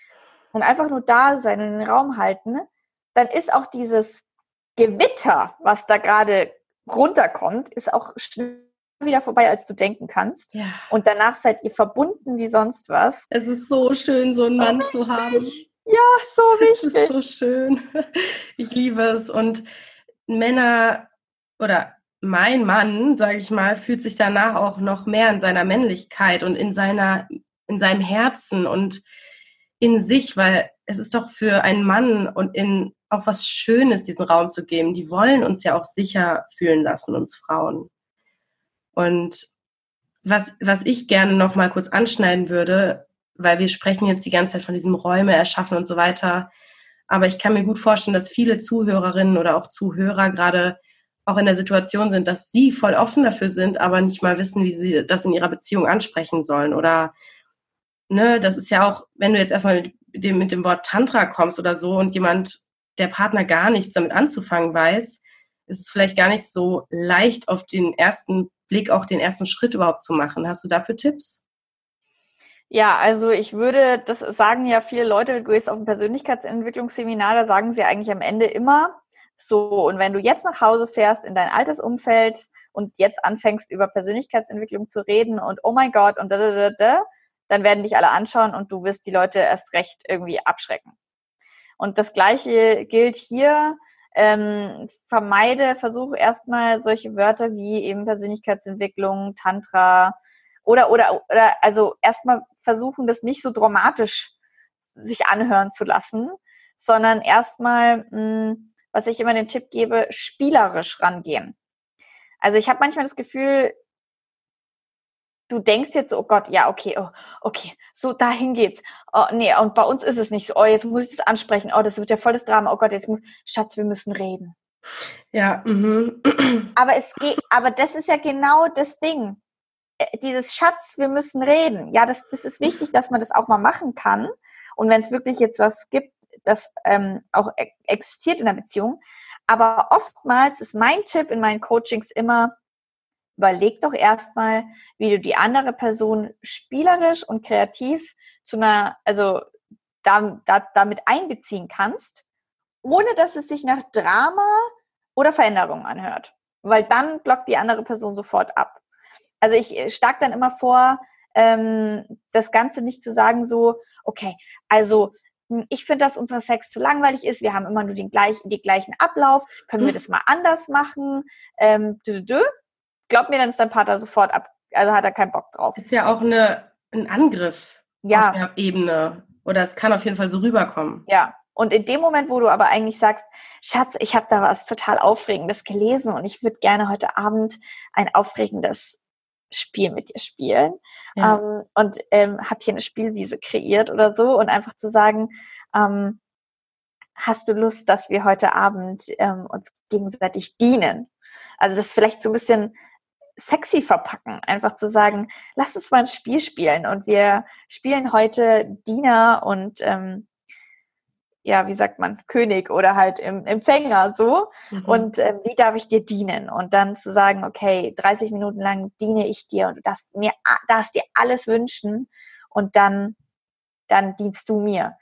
Und einfach nur da sein und den Raum halten, dann ist auch dieses Gewitter, was da gerade runterkommt, ist auch schnell wieder vorbei, als du denken kannst. Ja. Und danach seid ihr verbunden wie sonst was. Es ist so schön, so einen Mann oh, zu haben. Ja, so wichtig. (laughs) Es ist so schön. Ich liebe es. Und Männer oder mein Mann, sage ich mal, fühlt sich danach auch noch mehr in seiner Männlichkeit und in seiner, in seinem Herzen und in sich, weil es ist doch für einen Mann und in auch was Schönes, diesen Raum zu geben. Die wollen uns ja auch sicher fühlen lassen, uns Frauen. Und was, was ich gerne noch mal kurz anschneiden würde, weil wir sprechen jetzt die ganze Zeit von diesem Räume erschaffen und so weiter. Aber ich kann mir gut vorstellen, dass viele Zuhörerinnen oder auch Zuhörer gerade auch in der Situation sind, dass sie voll offen dafür sind, aber nicht mal wissen, wie sie das in ihrer Beziehung ansprechen sollen. Oder, ne, das ist ja auch, wenn du jetzt erstmal mit dem, mit dem Wort Tantra kommst oder so und jemand, der Partner gar nichts damit anzufangen weiß, ist es vielleicht gar nicht so leicht, auf den ersten Blick auch den ersten Schritt überhaupt zu machen. Hast du dafür Tipps? Ja, also ich würde, das sagen ja viele Leute, du gehst auf ein Persönlichkeitsentwicklungsseminar, da sagen sie eigentlich am Ende immer, so, und wenn du jetzt nach Hause fährst in dein altes Umfeld und jetzt anfängst über Persönlichkeitsentwicklung zu reden und oh mein Gott und da, da, da, da, dann werden dich alle anschauen und du wirst die Leute erst recht irgendwie abschrecken. Und das Gleiche gilt hier. Ähm, vermeide, versuche erstmal solche Wörter wie eben Persönlichkeitsentwicklung, Tantra oder, oder, oder, also erstmal versuchen, das nicht so dramatisch sich anhören zu lassen, sondern erstmal, hm, was ich immer den Tipp gebe, spielerisch rangehen. Also ich habe manchmal das Gefühl, du denkst jetzt, oh Gott, ja, okay, oh, okay, so dahin geht's. Oh, nee, und bei uns ist es nicht so, oh, jetzt muss ich das ansprechen, oh, das wird ja volles Drama, oh Gott, jetzt muss, Schatz, wir müssen reden. Ja, mhm. aber es geht, aber das ist ja genau das Ding. Äh, dieses Schatz, wir müssen reden. Ja, das, das ist wichtig, dass man das auch mal machen kann. Und wenn es wirklich jetzt was gibt, das ähm, auch e-, existiert in der Beziehung. Aber oftmals ist mein Tipp in meinen Coachings immer, überleg doch erstmal, wie du die andere Person spielerisch und kreativ zu einer, also da, da, damit einbeziehen kannst, ohne dass es sich nach Drama oder Veränderung anhört. Weil dann blockt die andere Person sofort ab. Also ich äh, stark dann immer vor, ähm, das Ganze nicht zu sagen so, okay, also hm, ich finde, dass unser Sex zu langweilig ist. Wir haben immer nur den gleichen, den gleichen Ablauf. Können wir hm. das mal anders machen? Ähm, dü, dü. Glaub mir, dann ist dein Partner sofort ab. Also hat er keinen Bock drauf. Ist ja auch eine, ein Angriff ja. auf der Ebene. Oder es kann auf jeden Fall so rüberkommen. Ja. Und in dem Moment, wo du aber eigentlich sagst, Schatz, ich habe da was total Aufregendes gelesen und ich würde gerne heute Abend ein aufregendes Spiel mit dir spielen ja. ähm, und ähm, habe hier eine Spielwiese kreiert oder so und einfach zu sagen, ähm, hast du Lust, dass wir heute Abend ähm, uns gegenseitig dienen? Also das vielleicht so ein bisschen sexy verpacken, einfach zu sagen, lass uns mal ein Spiel spielen und wir spielen heute Diener und ähm, ja, wie sagt man, König oder halt im Empfänger so. Mhm. Und äh, wie darf ich dir dienen? Und dann zu sagen, okay, 30 Minuten lang diene ich dir und du darfst mir, darfst dir alles wünschen und dann, dann dienst du mir.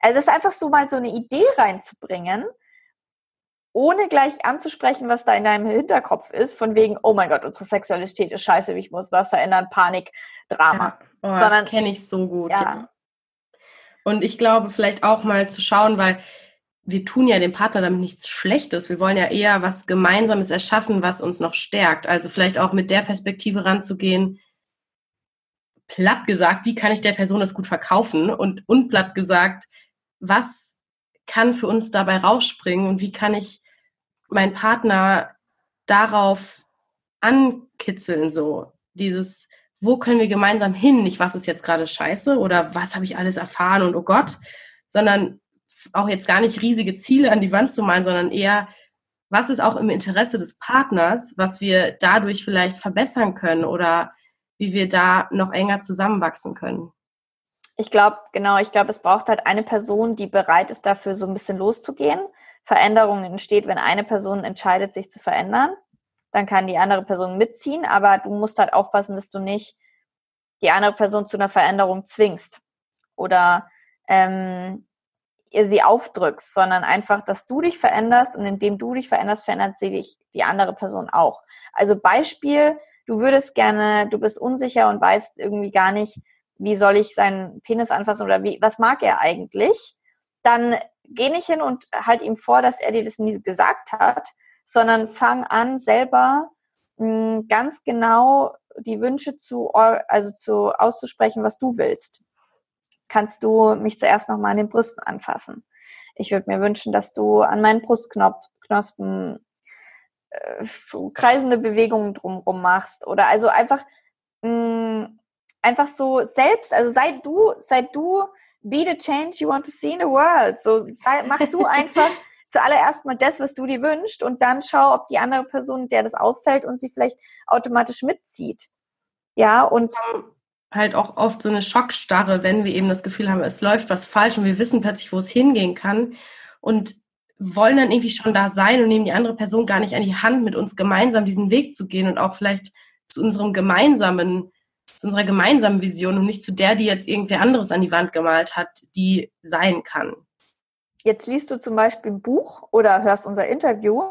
Also es ist einfach so mal so eine Idee reinzubringen, ohne gleich anzusprechen, was da in deinem Hinterkopf ist, von wegen, oh mein Gott, unsere Sexualität ist scheiße, ich muss was verändern, Panik, Drama. Ja. Oh, Sondern, das kenne ich so gut. Ja. Und ich glaube, vielleicht auch mal zu schauen, weil wir tun ja dem Partner damit nichts Schlechtes. Wir wollen ja eher was Gemeinsames erschaffen, was uns noch stärkt. Also vielleicht auch mit der Perspektive ranzugehen, platt gesagt, wie kann ich der Person das gut verkaufen? Und unplatt gesagt, was kann für uns dabei rausspringen und wie kann ich meinen Partner darauf ankitzeln, so dieses, wo können wir gemeinsam hin? Nicht, was ist jetzt gerade scheiße oder was habe ich alles erfahren und oh Gott, sondern auch jetzt gar nicht riesige Ziele an die Wand zu malen, sondern eher, was ist auch im Interesse des Partners, was wir dadurch vielleicht verbessern können oder wie wir da noch enger zusammenwachsen können. Ich glaube, genau, ich glaube, es braucht halt eine Person, die bereit ist, dafür so ein bisschen loszugehen. Veränderungen entsteht, wenn eine Person entscheidet, sich zu verändern dann kann die andere Person mitziehen, aber du musst halt aufpassen, dass du nicht die andere Person zu einer Veränderung zwingst oder ähm, ihr sie aufdrückst, sondern einfach, dass du dich veränderst und indem du dich veränderst, verändert sie dich die andere Person auch. Also Beispiel, du würdest gerne, du bist unsicher und weißt irgendwie gar nicht, wie soll ich seinen Penis anfassen oder wie, was mag er eigentlich? Dann geh nicht hin und halt ihm vor, dass er dir das nie gesagt hat, sondern fang an, selber mh, hm, ganz genau die Wünsche zu, also zu auszusprechen, was du willst. Kannst du mich zuerst nochmal an den Brüsten anfassen? Ich würde mir wünschen, dass du an meinen Brustknospen äh, kreisende Bewegungen drumherum machst oder also einfach mh, hm, einfach so selbst, also sei du, sei du be the change you want to see in the world. So sei, mach du (laughs) einfach zuallererst mal das, was du dir wünschst und dann schau, ob die andere Person, der das auffällt und sie vielleicht automatisch mitzieht. Ja, und halt auch oft so eine Schockstarre, wenn wir eben das Gefühl haben, es läuft was falsch und wir wissen plötzlich, wo es hingehen kann und wollen dann irgendwie schon da sein und nehmen die andere Person gar nicht an die Hand, mit uns gemeinsam diesen Weg zu gehen und auch vielleicht zu unserem gemeinsamen, zu unserer gemeinsamen Vision und nicht zu der, die jetzt irgendwer anderes an die Wand gemalt hat, die sein kann. Jetzt liest du zum Beispiel ein Buch oder hörst unser Interview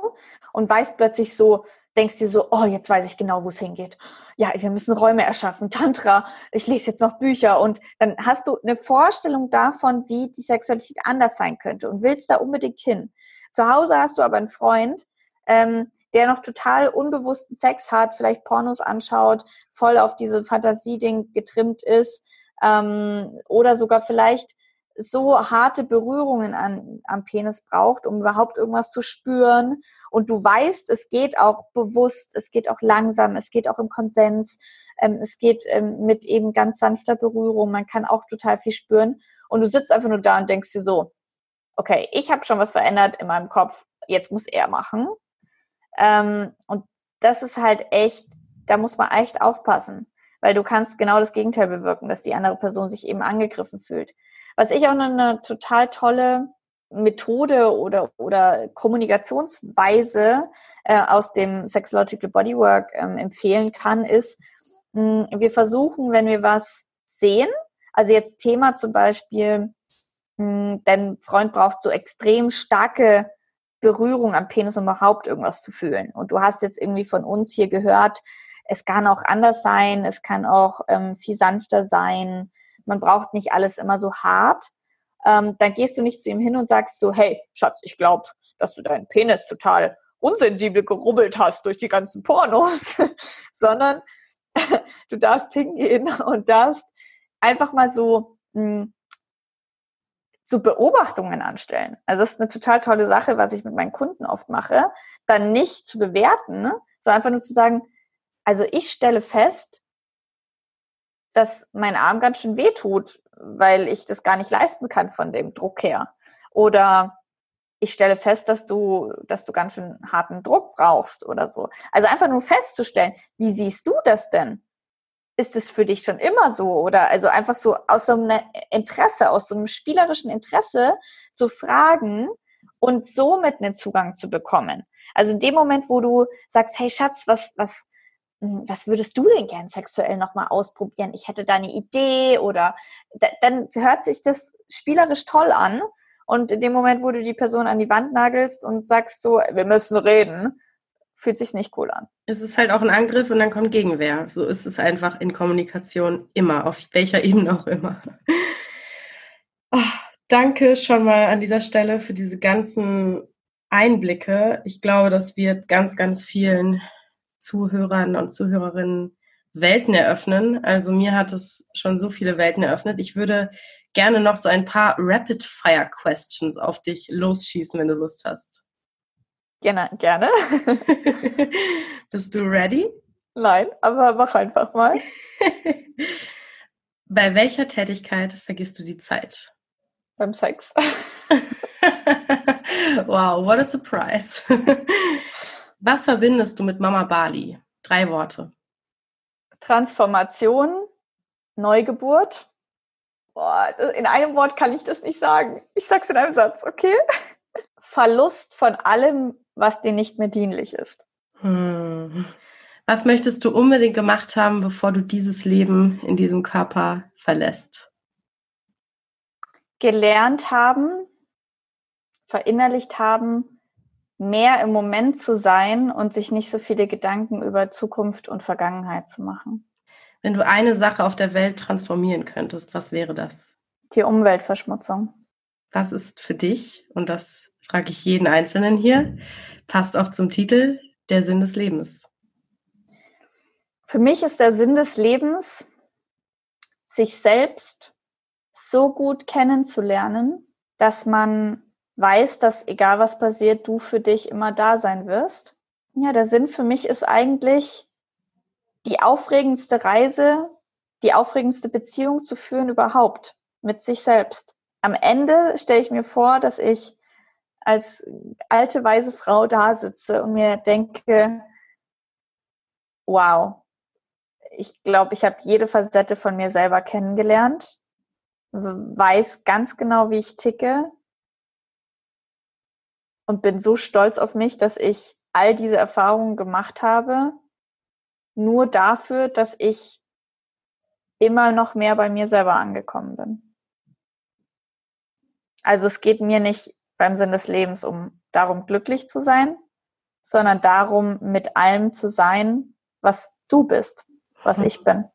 und weißt plötzlich so, denkst dir so, oh, jetzt weiß ich genau, wo es hingeht. Ja, wir müssen Räume erschaffen, Tantra, ich lese jetzt noch Bücher und dann hast du eine Vorstellung davon, wie die Sexualität anders sein könnte und willst da unbedingt hin. Zu Hause hast du aber einen Freund, ähm, der noch total unbewussten Sex hat, vielleicht Pornos anschaut, voll auf diese Fantasieding getrimmt ist ähm, oder sogar vielleicht so harte Berührungen an, am Penis braucht, um überhaupt irgendwas zu spüren. Und du weißt, es geht auch bewusst, es geht auch langsam, es geht auch im Konsens, ähm, es geht ähm, mit eben ganz sanfter Berührung. Man kann auch total viel spüren. Und du sitzt einfach nur da und denkst dir so, okay, ich habe schon was verändert in meinem Kopf, jetzt muss er machen. Ähm, und das ist halt echt, da muss man echt aufpassen, weil du kannst genau das Gegenteil bewirken, dass die andere Person sich eben angegriffen fühlt. Was ich auch eine, eine total tolle Methode oder, oder Kommunikationsweise äh, aus dem Sexological Bodywork ähm, empfehlen kann, ist, mh, hm, wir versuchen, wenn wir was sehen, also jetzt Thema zum Beispiel, mh, hm, dein Freund braucht so extrem starke Berührung am Penis, um überhaupt irgendwas zu fühlen. Und du hast jetzt irgendwie von uns hier gehört, es kann auch anders sein, es kann auch ähm, viel sanfter sein, man braucht nicht alles immer so hart, ähm, dann gehst du nicht zu ihm hin und sagst so, hey, Schatz, ich glaube, dass du deinen Penis total unsensibel gerubbelt hast durch die ganzen Pornos, (laughs) sondern (laughs) du darfst hingehen und darfst einfach mal so mh, hm, so Beobachtungen anstellen. Also das ist eine total tolle Sache, was ich mit meinen Kunden oft mache, dann nicht zu bewerten, sondern einfach nur zu sagen, also ich stelle fest, dass mein Arm ganz schön weh tut, weil ich das gar nicht leisten kann von dem Druck her. Oder ich stelle fest, dass du, dass du ganz schön harten Druck brauchst oder so. Also einfach nur festzustellen, wie siehst du das denn? Ist es für dich schon immer so? Oder also einfach so aus so einem Interesse, aus so einem spielerischen Interesse zu fragen und somit einen Zugang zu bekommen. Also in dem Moment, wo du sagst, hey Schatz, was, was, was würdest du denn gern sexuell nochmal ausprobieren? Ich hätte da eine Idee oder dann hört sich das spielerisch toll an. Und in dem Moment, wo du die Person an die Wand nagelst und sagst so, wir müssen reden, fühlt sich nicht cool an. Es ist halt auch ein Angriff und dann kommt Gegenwehr. So ist es einfach in Kommunikation immer, auf welcher Ebene auch immer. Oh, danke schon mal an dieser Stelle für diese ganzen Einblicke. Ich glaube, das wird ganz, ganz vielen Zuhörern und Zuhörerinnen Welten eröffnen. Also mir hat es schon so viele Welten eröffnet. Ich würde gerne noch so ein paar Rapid-Fire-Questions auf dich losschießen, wenn du Lust hast. Gerne, gerne. (laughs) Bist du ready? Nein, aber mach einfach mal. (laughs) Bei welcher Tätigkeit vergisst du die Zeit? Beim Sex. (laughs) wow, what a surprise. Was verbindest du mit Mama Bali? Drei Worte. Transformation, Neugeburt. Boah, in einem Wort kann ich das nicht sagen. Ich sag's in einem Satz, okay? (laughs) Verlust von allem, was dir nicht mehr dienlich ist. Hm. Was möchtest du unbedingt gemacht haben, bevor du dieses Leben in diesem Körper verlässt? Gelernt haben, verinnerlicht haben, mehr im Moment zu sein und sich nicht so viele Gedanken über Zukunft und Vergangenheit zu machen. Wenn du eine Sache auf der Welt transformieren könntest, was wäre das? Die Umweltverschmutzung. Was ist für dich, und das frage ich jeden Einzelnen hier, passt auch zum Titel, der Sinn des Lebens? Für mich ist der Sinn des Lebens, sich selbst so gut kennenzulernen, dass man weiß, dass egal was passiert, du für dich immer da sein wirst. Ja, der Sinn für mich ist eigentlich die aufregendste Reise, die aufregendste Beziehung zu führen überhaupt mit sich selbst. Am Ende stelle ich mir vor, dass ich als alte weise Frau da sitze und mir denke, wow, ich glaube, ich habe jede Facette von mir selber kennengelernt, weiß ganz genau, wie ich ticke und bin so stolz auf mich, dass ich all diese Erfahrungen gemacht habe, nur dafür, dass ich immer noch mehr bei mir selber angekommen bin. Also es geht mir nicht beim Sinn des Lebens um darum, glücklich zu sein, sondern darum, mit allem zu sein, was du bist, was ich bin.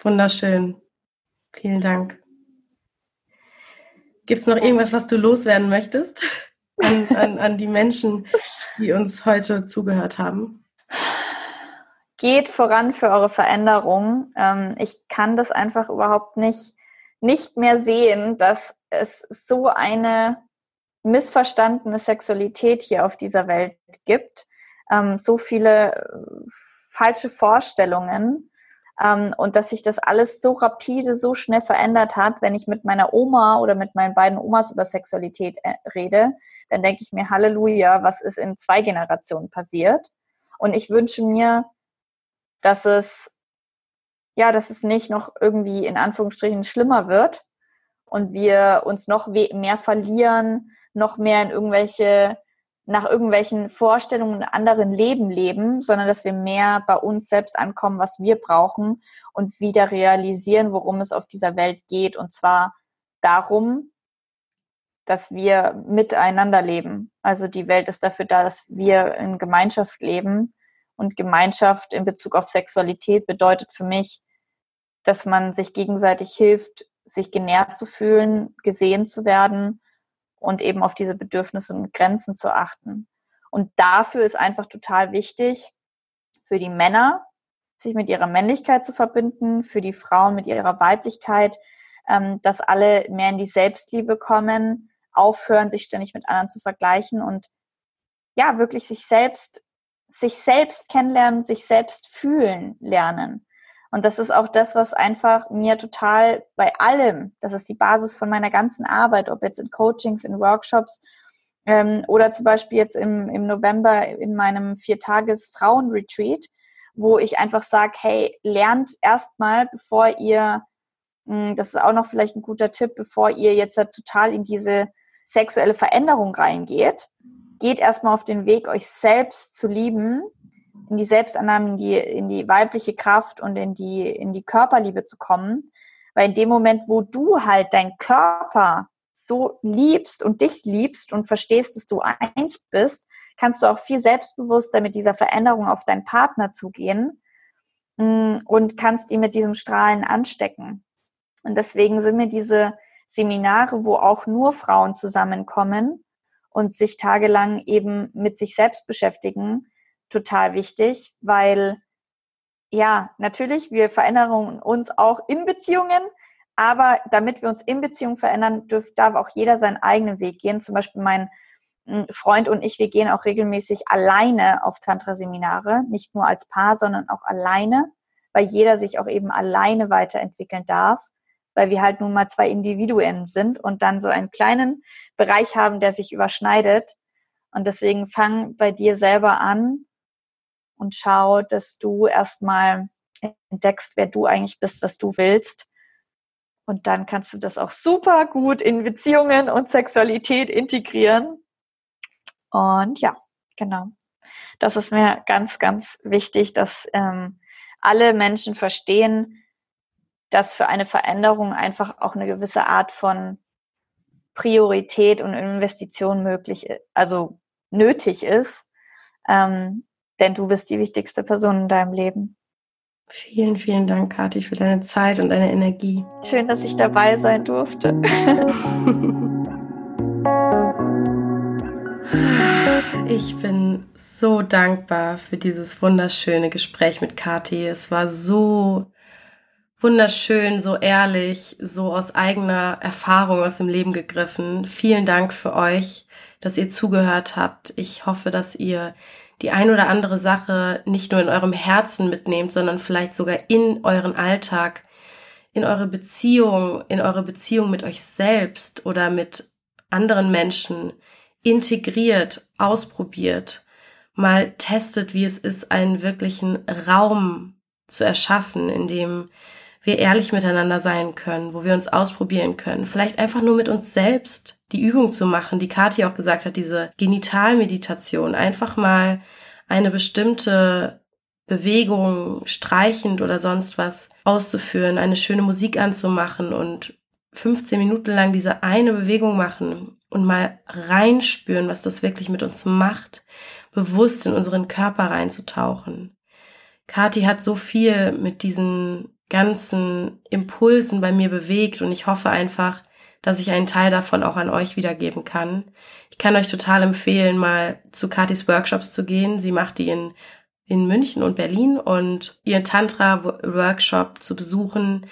Wunderschön. Vielen Dank. Gibt es noch irgendwas, was du loswerden möchtest an, an, an die Menschen, die uns heute zugehört haben? geht voran für eure Veränderung. Ähm, ich kann das einfach überhaupt nicht, nicht mehr sehen, dass es so eine missverstandene Sexualität hier auf dieser Welt gibt. Ähm, so viele äh, falsche Vorstellungen. Ähm, und dass sich das alles so rapide, so schnell verändert hat, wenn ich mit meiner Oma oder mit meinen beiden Omas über Sexualität äh, rede, dann denke ich mir, Halleluja, was ist in zwei Generationen passiert? Und ich wünsche mir, dass es, ja, dass es nicht noch irgendwie in Anführungsstrichen schlimmer wird und wir uns noch mehr verlieren, noch mehr in irgendwelche, nach irgendwelchen Vorstellungen anderen Leben leben, sondern dass wir mehr bei uns selbst ankommen, was wir brauchen und wieder realisieren, worum es auf dieser Welt geht. Und zwar darum, dass wir miteinander leben. Also die Welt ist dafür da, dass wir in Gemeinschaft leben und Gemeinschaft in Bezug auf Sexualität bedeutet für mich, dass man sich gegenseitig hilft, sich genährt zu fühlen, gesehen zu werden und eben auf diese Bedürfnisse und Grenzen zu achten. Und dafür ist einfach total wichtig, für die Männer, sich mit ihrer Männlichkeit zu verbinden, für die Frauen mit ihrer Weiblichkeit, ähm, dass alle mehr in die Selbstliebe kommen, aufhören, sich ständig mit anderen zu vergleichen und ja, wirklich sich selbst sich selbst kennenlernen, sich selbst fühlen lernen. Und das ist auch das, was einfach mir total bei allem, das ist die Basis von meiner ganzen Arbeit, ob jetzt in Coachings, in Workshops ähm, oder zum Beispiel jetzt im, im November in meinem Viertages-Frauen-Retreat, wo ich einfach sage, hey, lernt erstmal, bevor ihr, mh, hm, das ist auch noch vielleicht ein guter Tipp, bevor ihr jetzt total in diese sexuelle Veränderung reingeht, geht erstmal auf den Weg, euch selbst zu lieben, in die Selbstannahme, in die, in die weibliche Kraft und in die, in die Körperliebe zu kommen. Weil in dem Moment, wo du halt deinen Körper so liebst und dich liebst und verstehst, dass du eins bist, kannst du auch viel selbstbewusster mit dieser Veränderung auf deinen Partner zugehen mm, und kannst ihn mit diesem Strahlen anstecken. Und deswegen sind mir diese Seminare, wo auch nur Frauen zusammenkommen, und sich tagelang eben mit sich selbst beschäftigen, total wichtig, weil ja, natürlich, wir verändern uns auch in Beziehungen, aber damit wir uns in Beziehungen verändern, dürf, darf auch jeder seinen eigenen Weg gehen. Zum Beispiel mein hm, Freund und ich, wir gehen auch regelmäßig alleine auf Tantra-Seminare, nicht nur als Paar, sondern auch alleine, weil jeder sich auch eben alleine weiterentwickeln darf weil wir halt nun mal zwei Individuen sind und dann so einen kleinen Bereich haben, der sich überschneidet. Und deswegen fang bei dir selber an und schau, dass du erstmal entdeckst, wer du eigentlich bist, was du willst. Und dann kannst du das auch super gut in Beziehungen und Sexualität integrieren. Und ja, genau. Das ist mir ganz, ganz wichtig, dass ähm, alle Menschen verstehen, dass für eine Veränderung einfach auch eine gewisse Art von Priorität und Investition möglich, also nötig ist. Ähm, denn du bist die wichtigste Person in deinem Leben. Vielen, vielen Dank, Kathi, für deine Zeit und deine Energie. Schön, dass ich dabei sein durfte. (laughs) Ich bin so dankbar für dieses wunderschöne Gespräch mit Kathi. Es war so wunderschön, so ehrlich, so aus eigener Erfahrung aus dem Leben gegriffen. Vielen Dank für euch, dass ihr zugehört habt. Ich hoffe, dass ihr die ein oder andere Sache nicht nur in eurem Herzen mitnehmt, sondern vielleicht sogar in euren Alltag, in eure Beziehung, in eure Beziehung mit euch selbst oder mit anderen Menschen integriert, ausprobiert, mal testet, wie es ist, einen wirklichen Raum zu erschaffen, in dem wir ehrlich miteinander sein können, wo wir uns ausprobieren können. Vielleicht einfach nur mit uns selbst die Übung zu machen, die Kathi auch gesagt hat, diese Genitalmeditation. Einfach mal eine bestimmte Bewegung, streichend oder sonst was auszuführen, eine schöne Musik anzumachen und 15 Minuten lang diese eine Bewegung machen und mal reinspüren, was das wirklich mit uns macht, bewusst in unseren Körper reinzutauchen. Kathi hat so viel mit diesen ganzen Impulsen bei mir bewegt und ich hoffe einfach, dass ich einen Teil davon auch an euch wiedergeben kann. Ich kann euch total empfehlen, mal zu Katis Workshops zu gehen. Sie macht die in, in München und Berlin und ihren Tantra-Workshop zu besuchen.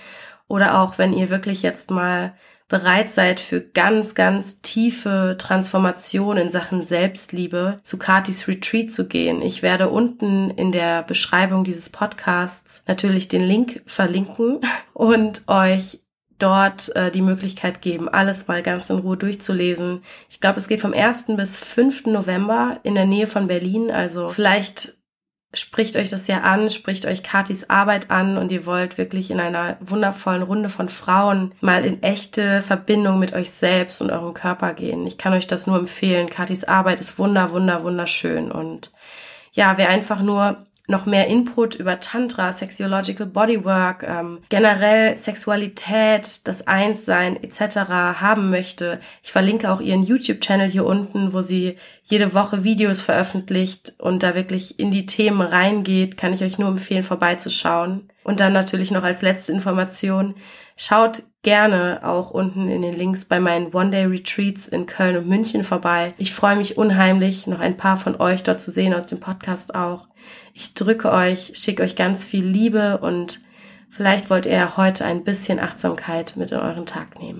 Oder auch, wenn ihr wirklich jetzt mal bereit seid für ganz, ganz tiefe Transformation in Sachen Selbstliebe, zu Katis Retreat zu gehen. Ich werde unten in der Beschreibung dieses Podcasts natürlich den Link verlinken (laughs) und euch dort äh, die Möglichkeit geben, alles mal ganz in Ruhe durchzulesen. Ich glaube, es geht vom 1. bis 5. November in der Nähe von Berlin. Also vielleicht spricht euch das ja an, spricht euch Katis Arbeit an und ihr wollt wirklich in einer wundervollen Runde von Frauen mal in echte Verbindung mit euch selbst und eurem Körper gehen. Ich kann euch das nur empfehlen. Katis Arbeit ist wunder, wunder, wunderschön und ja, wer einfach nur noch mehr Input über Tantra, Sexuological Bodywork, ähm, generell Sexualität, das Einssein etc. haben möchte, ich verlinke auch ihren YouTube-Channel hier unten, wo sie jede Woche Videos veröffentlicht und da wirklich in die Themen reingeht, kann ich euch nur empfehlen, vorbeizuschauen. Und dann natürlich noch als letzte Information, schaut gerne auch unten in den Links bei meinen One-Day-Retreats in Köln und München vorbei. Ich freue mich unheimlich, noch ein paar von euch dort zu sehen aus dem Podcast auch. Ich drücke euch, schicke euch ganz viel Liebe und vielleicht wollt ihr heute ein bisschen Achtsamkeit mit in euren Tag nehmen.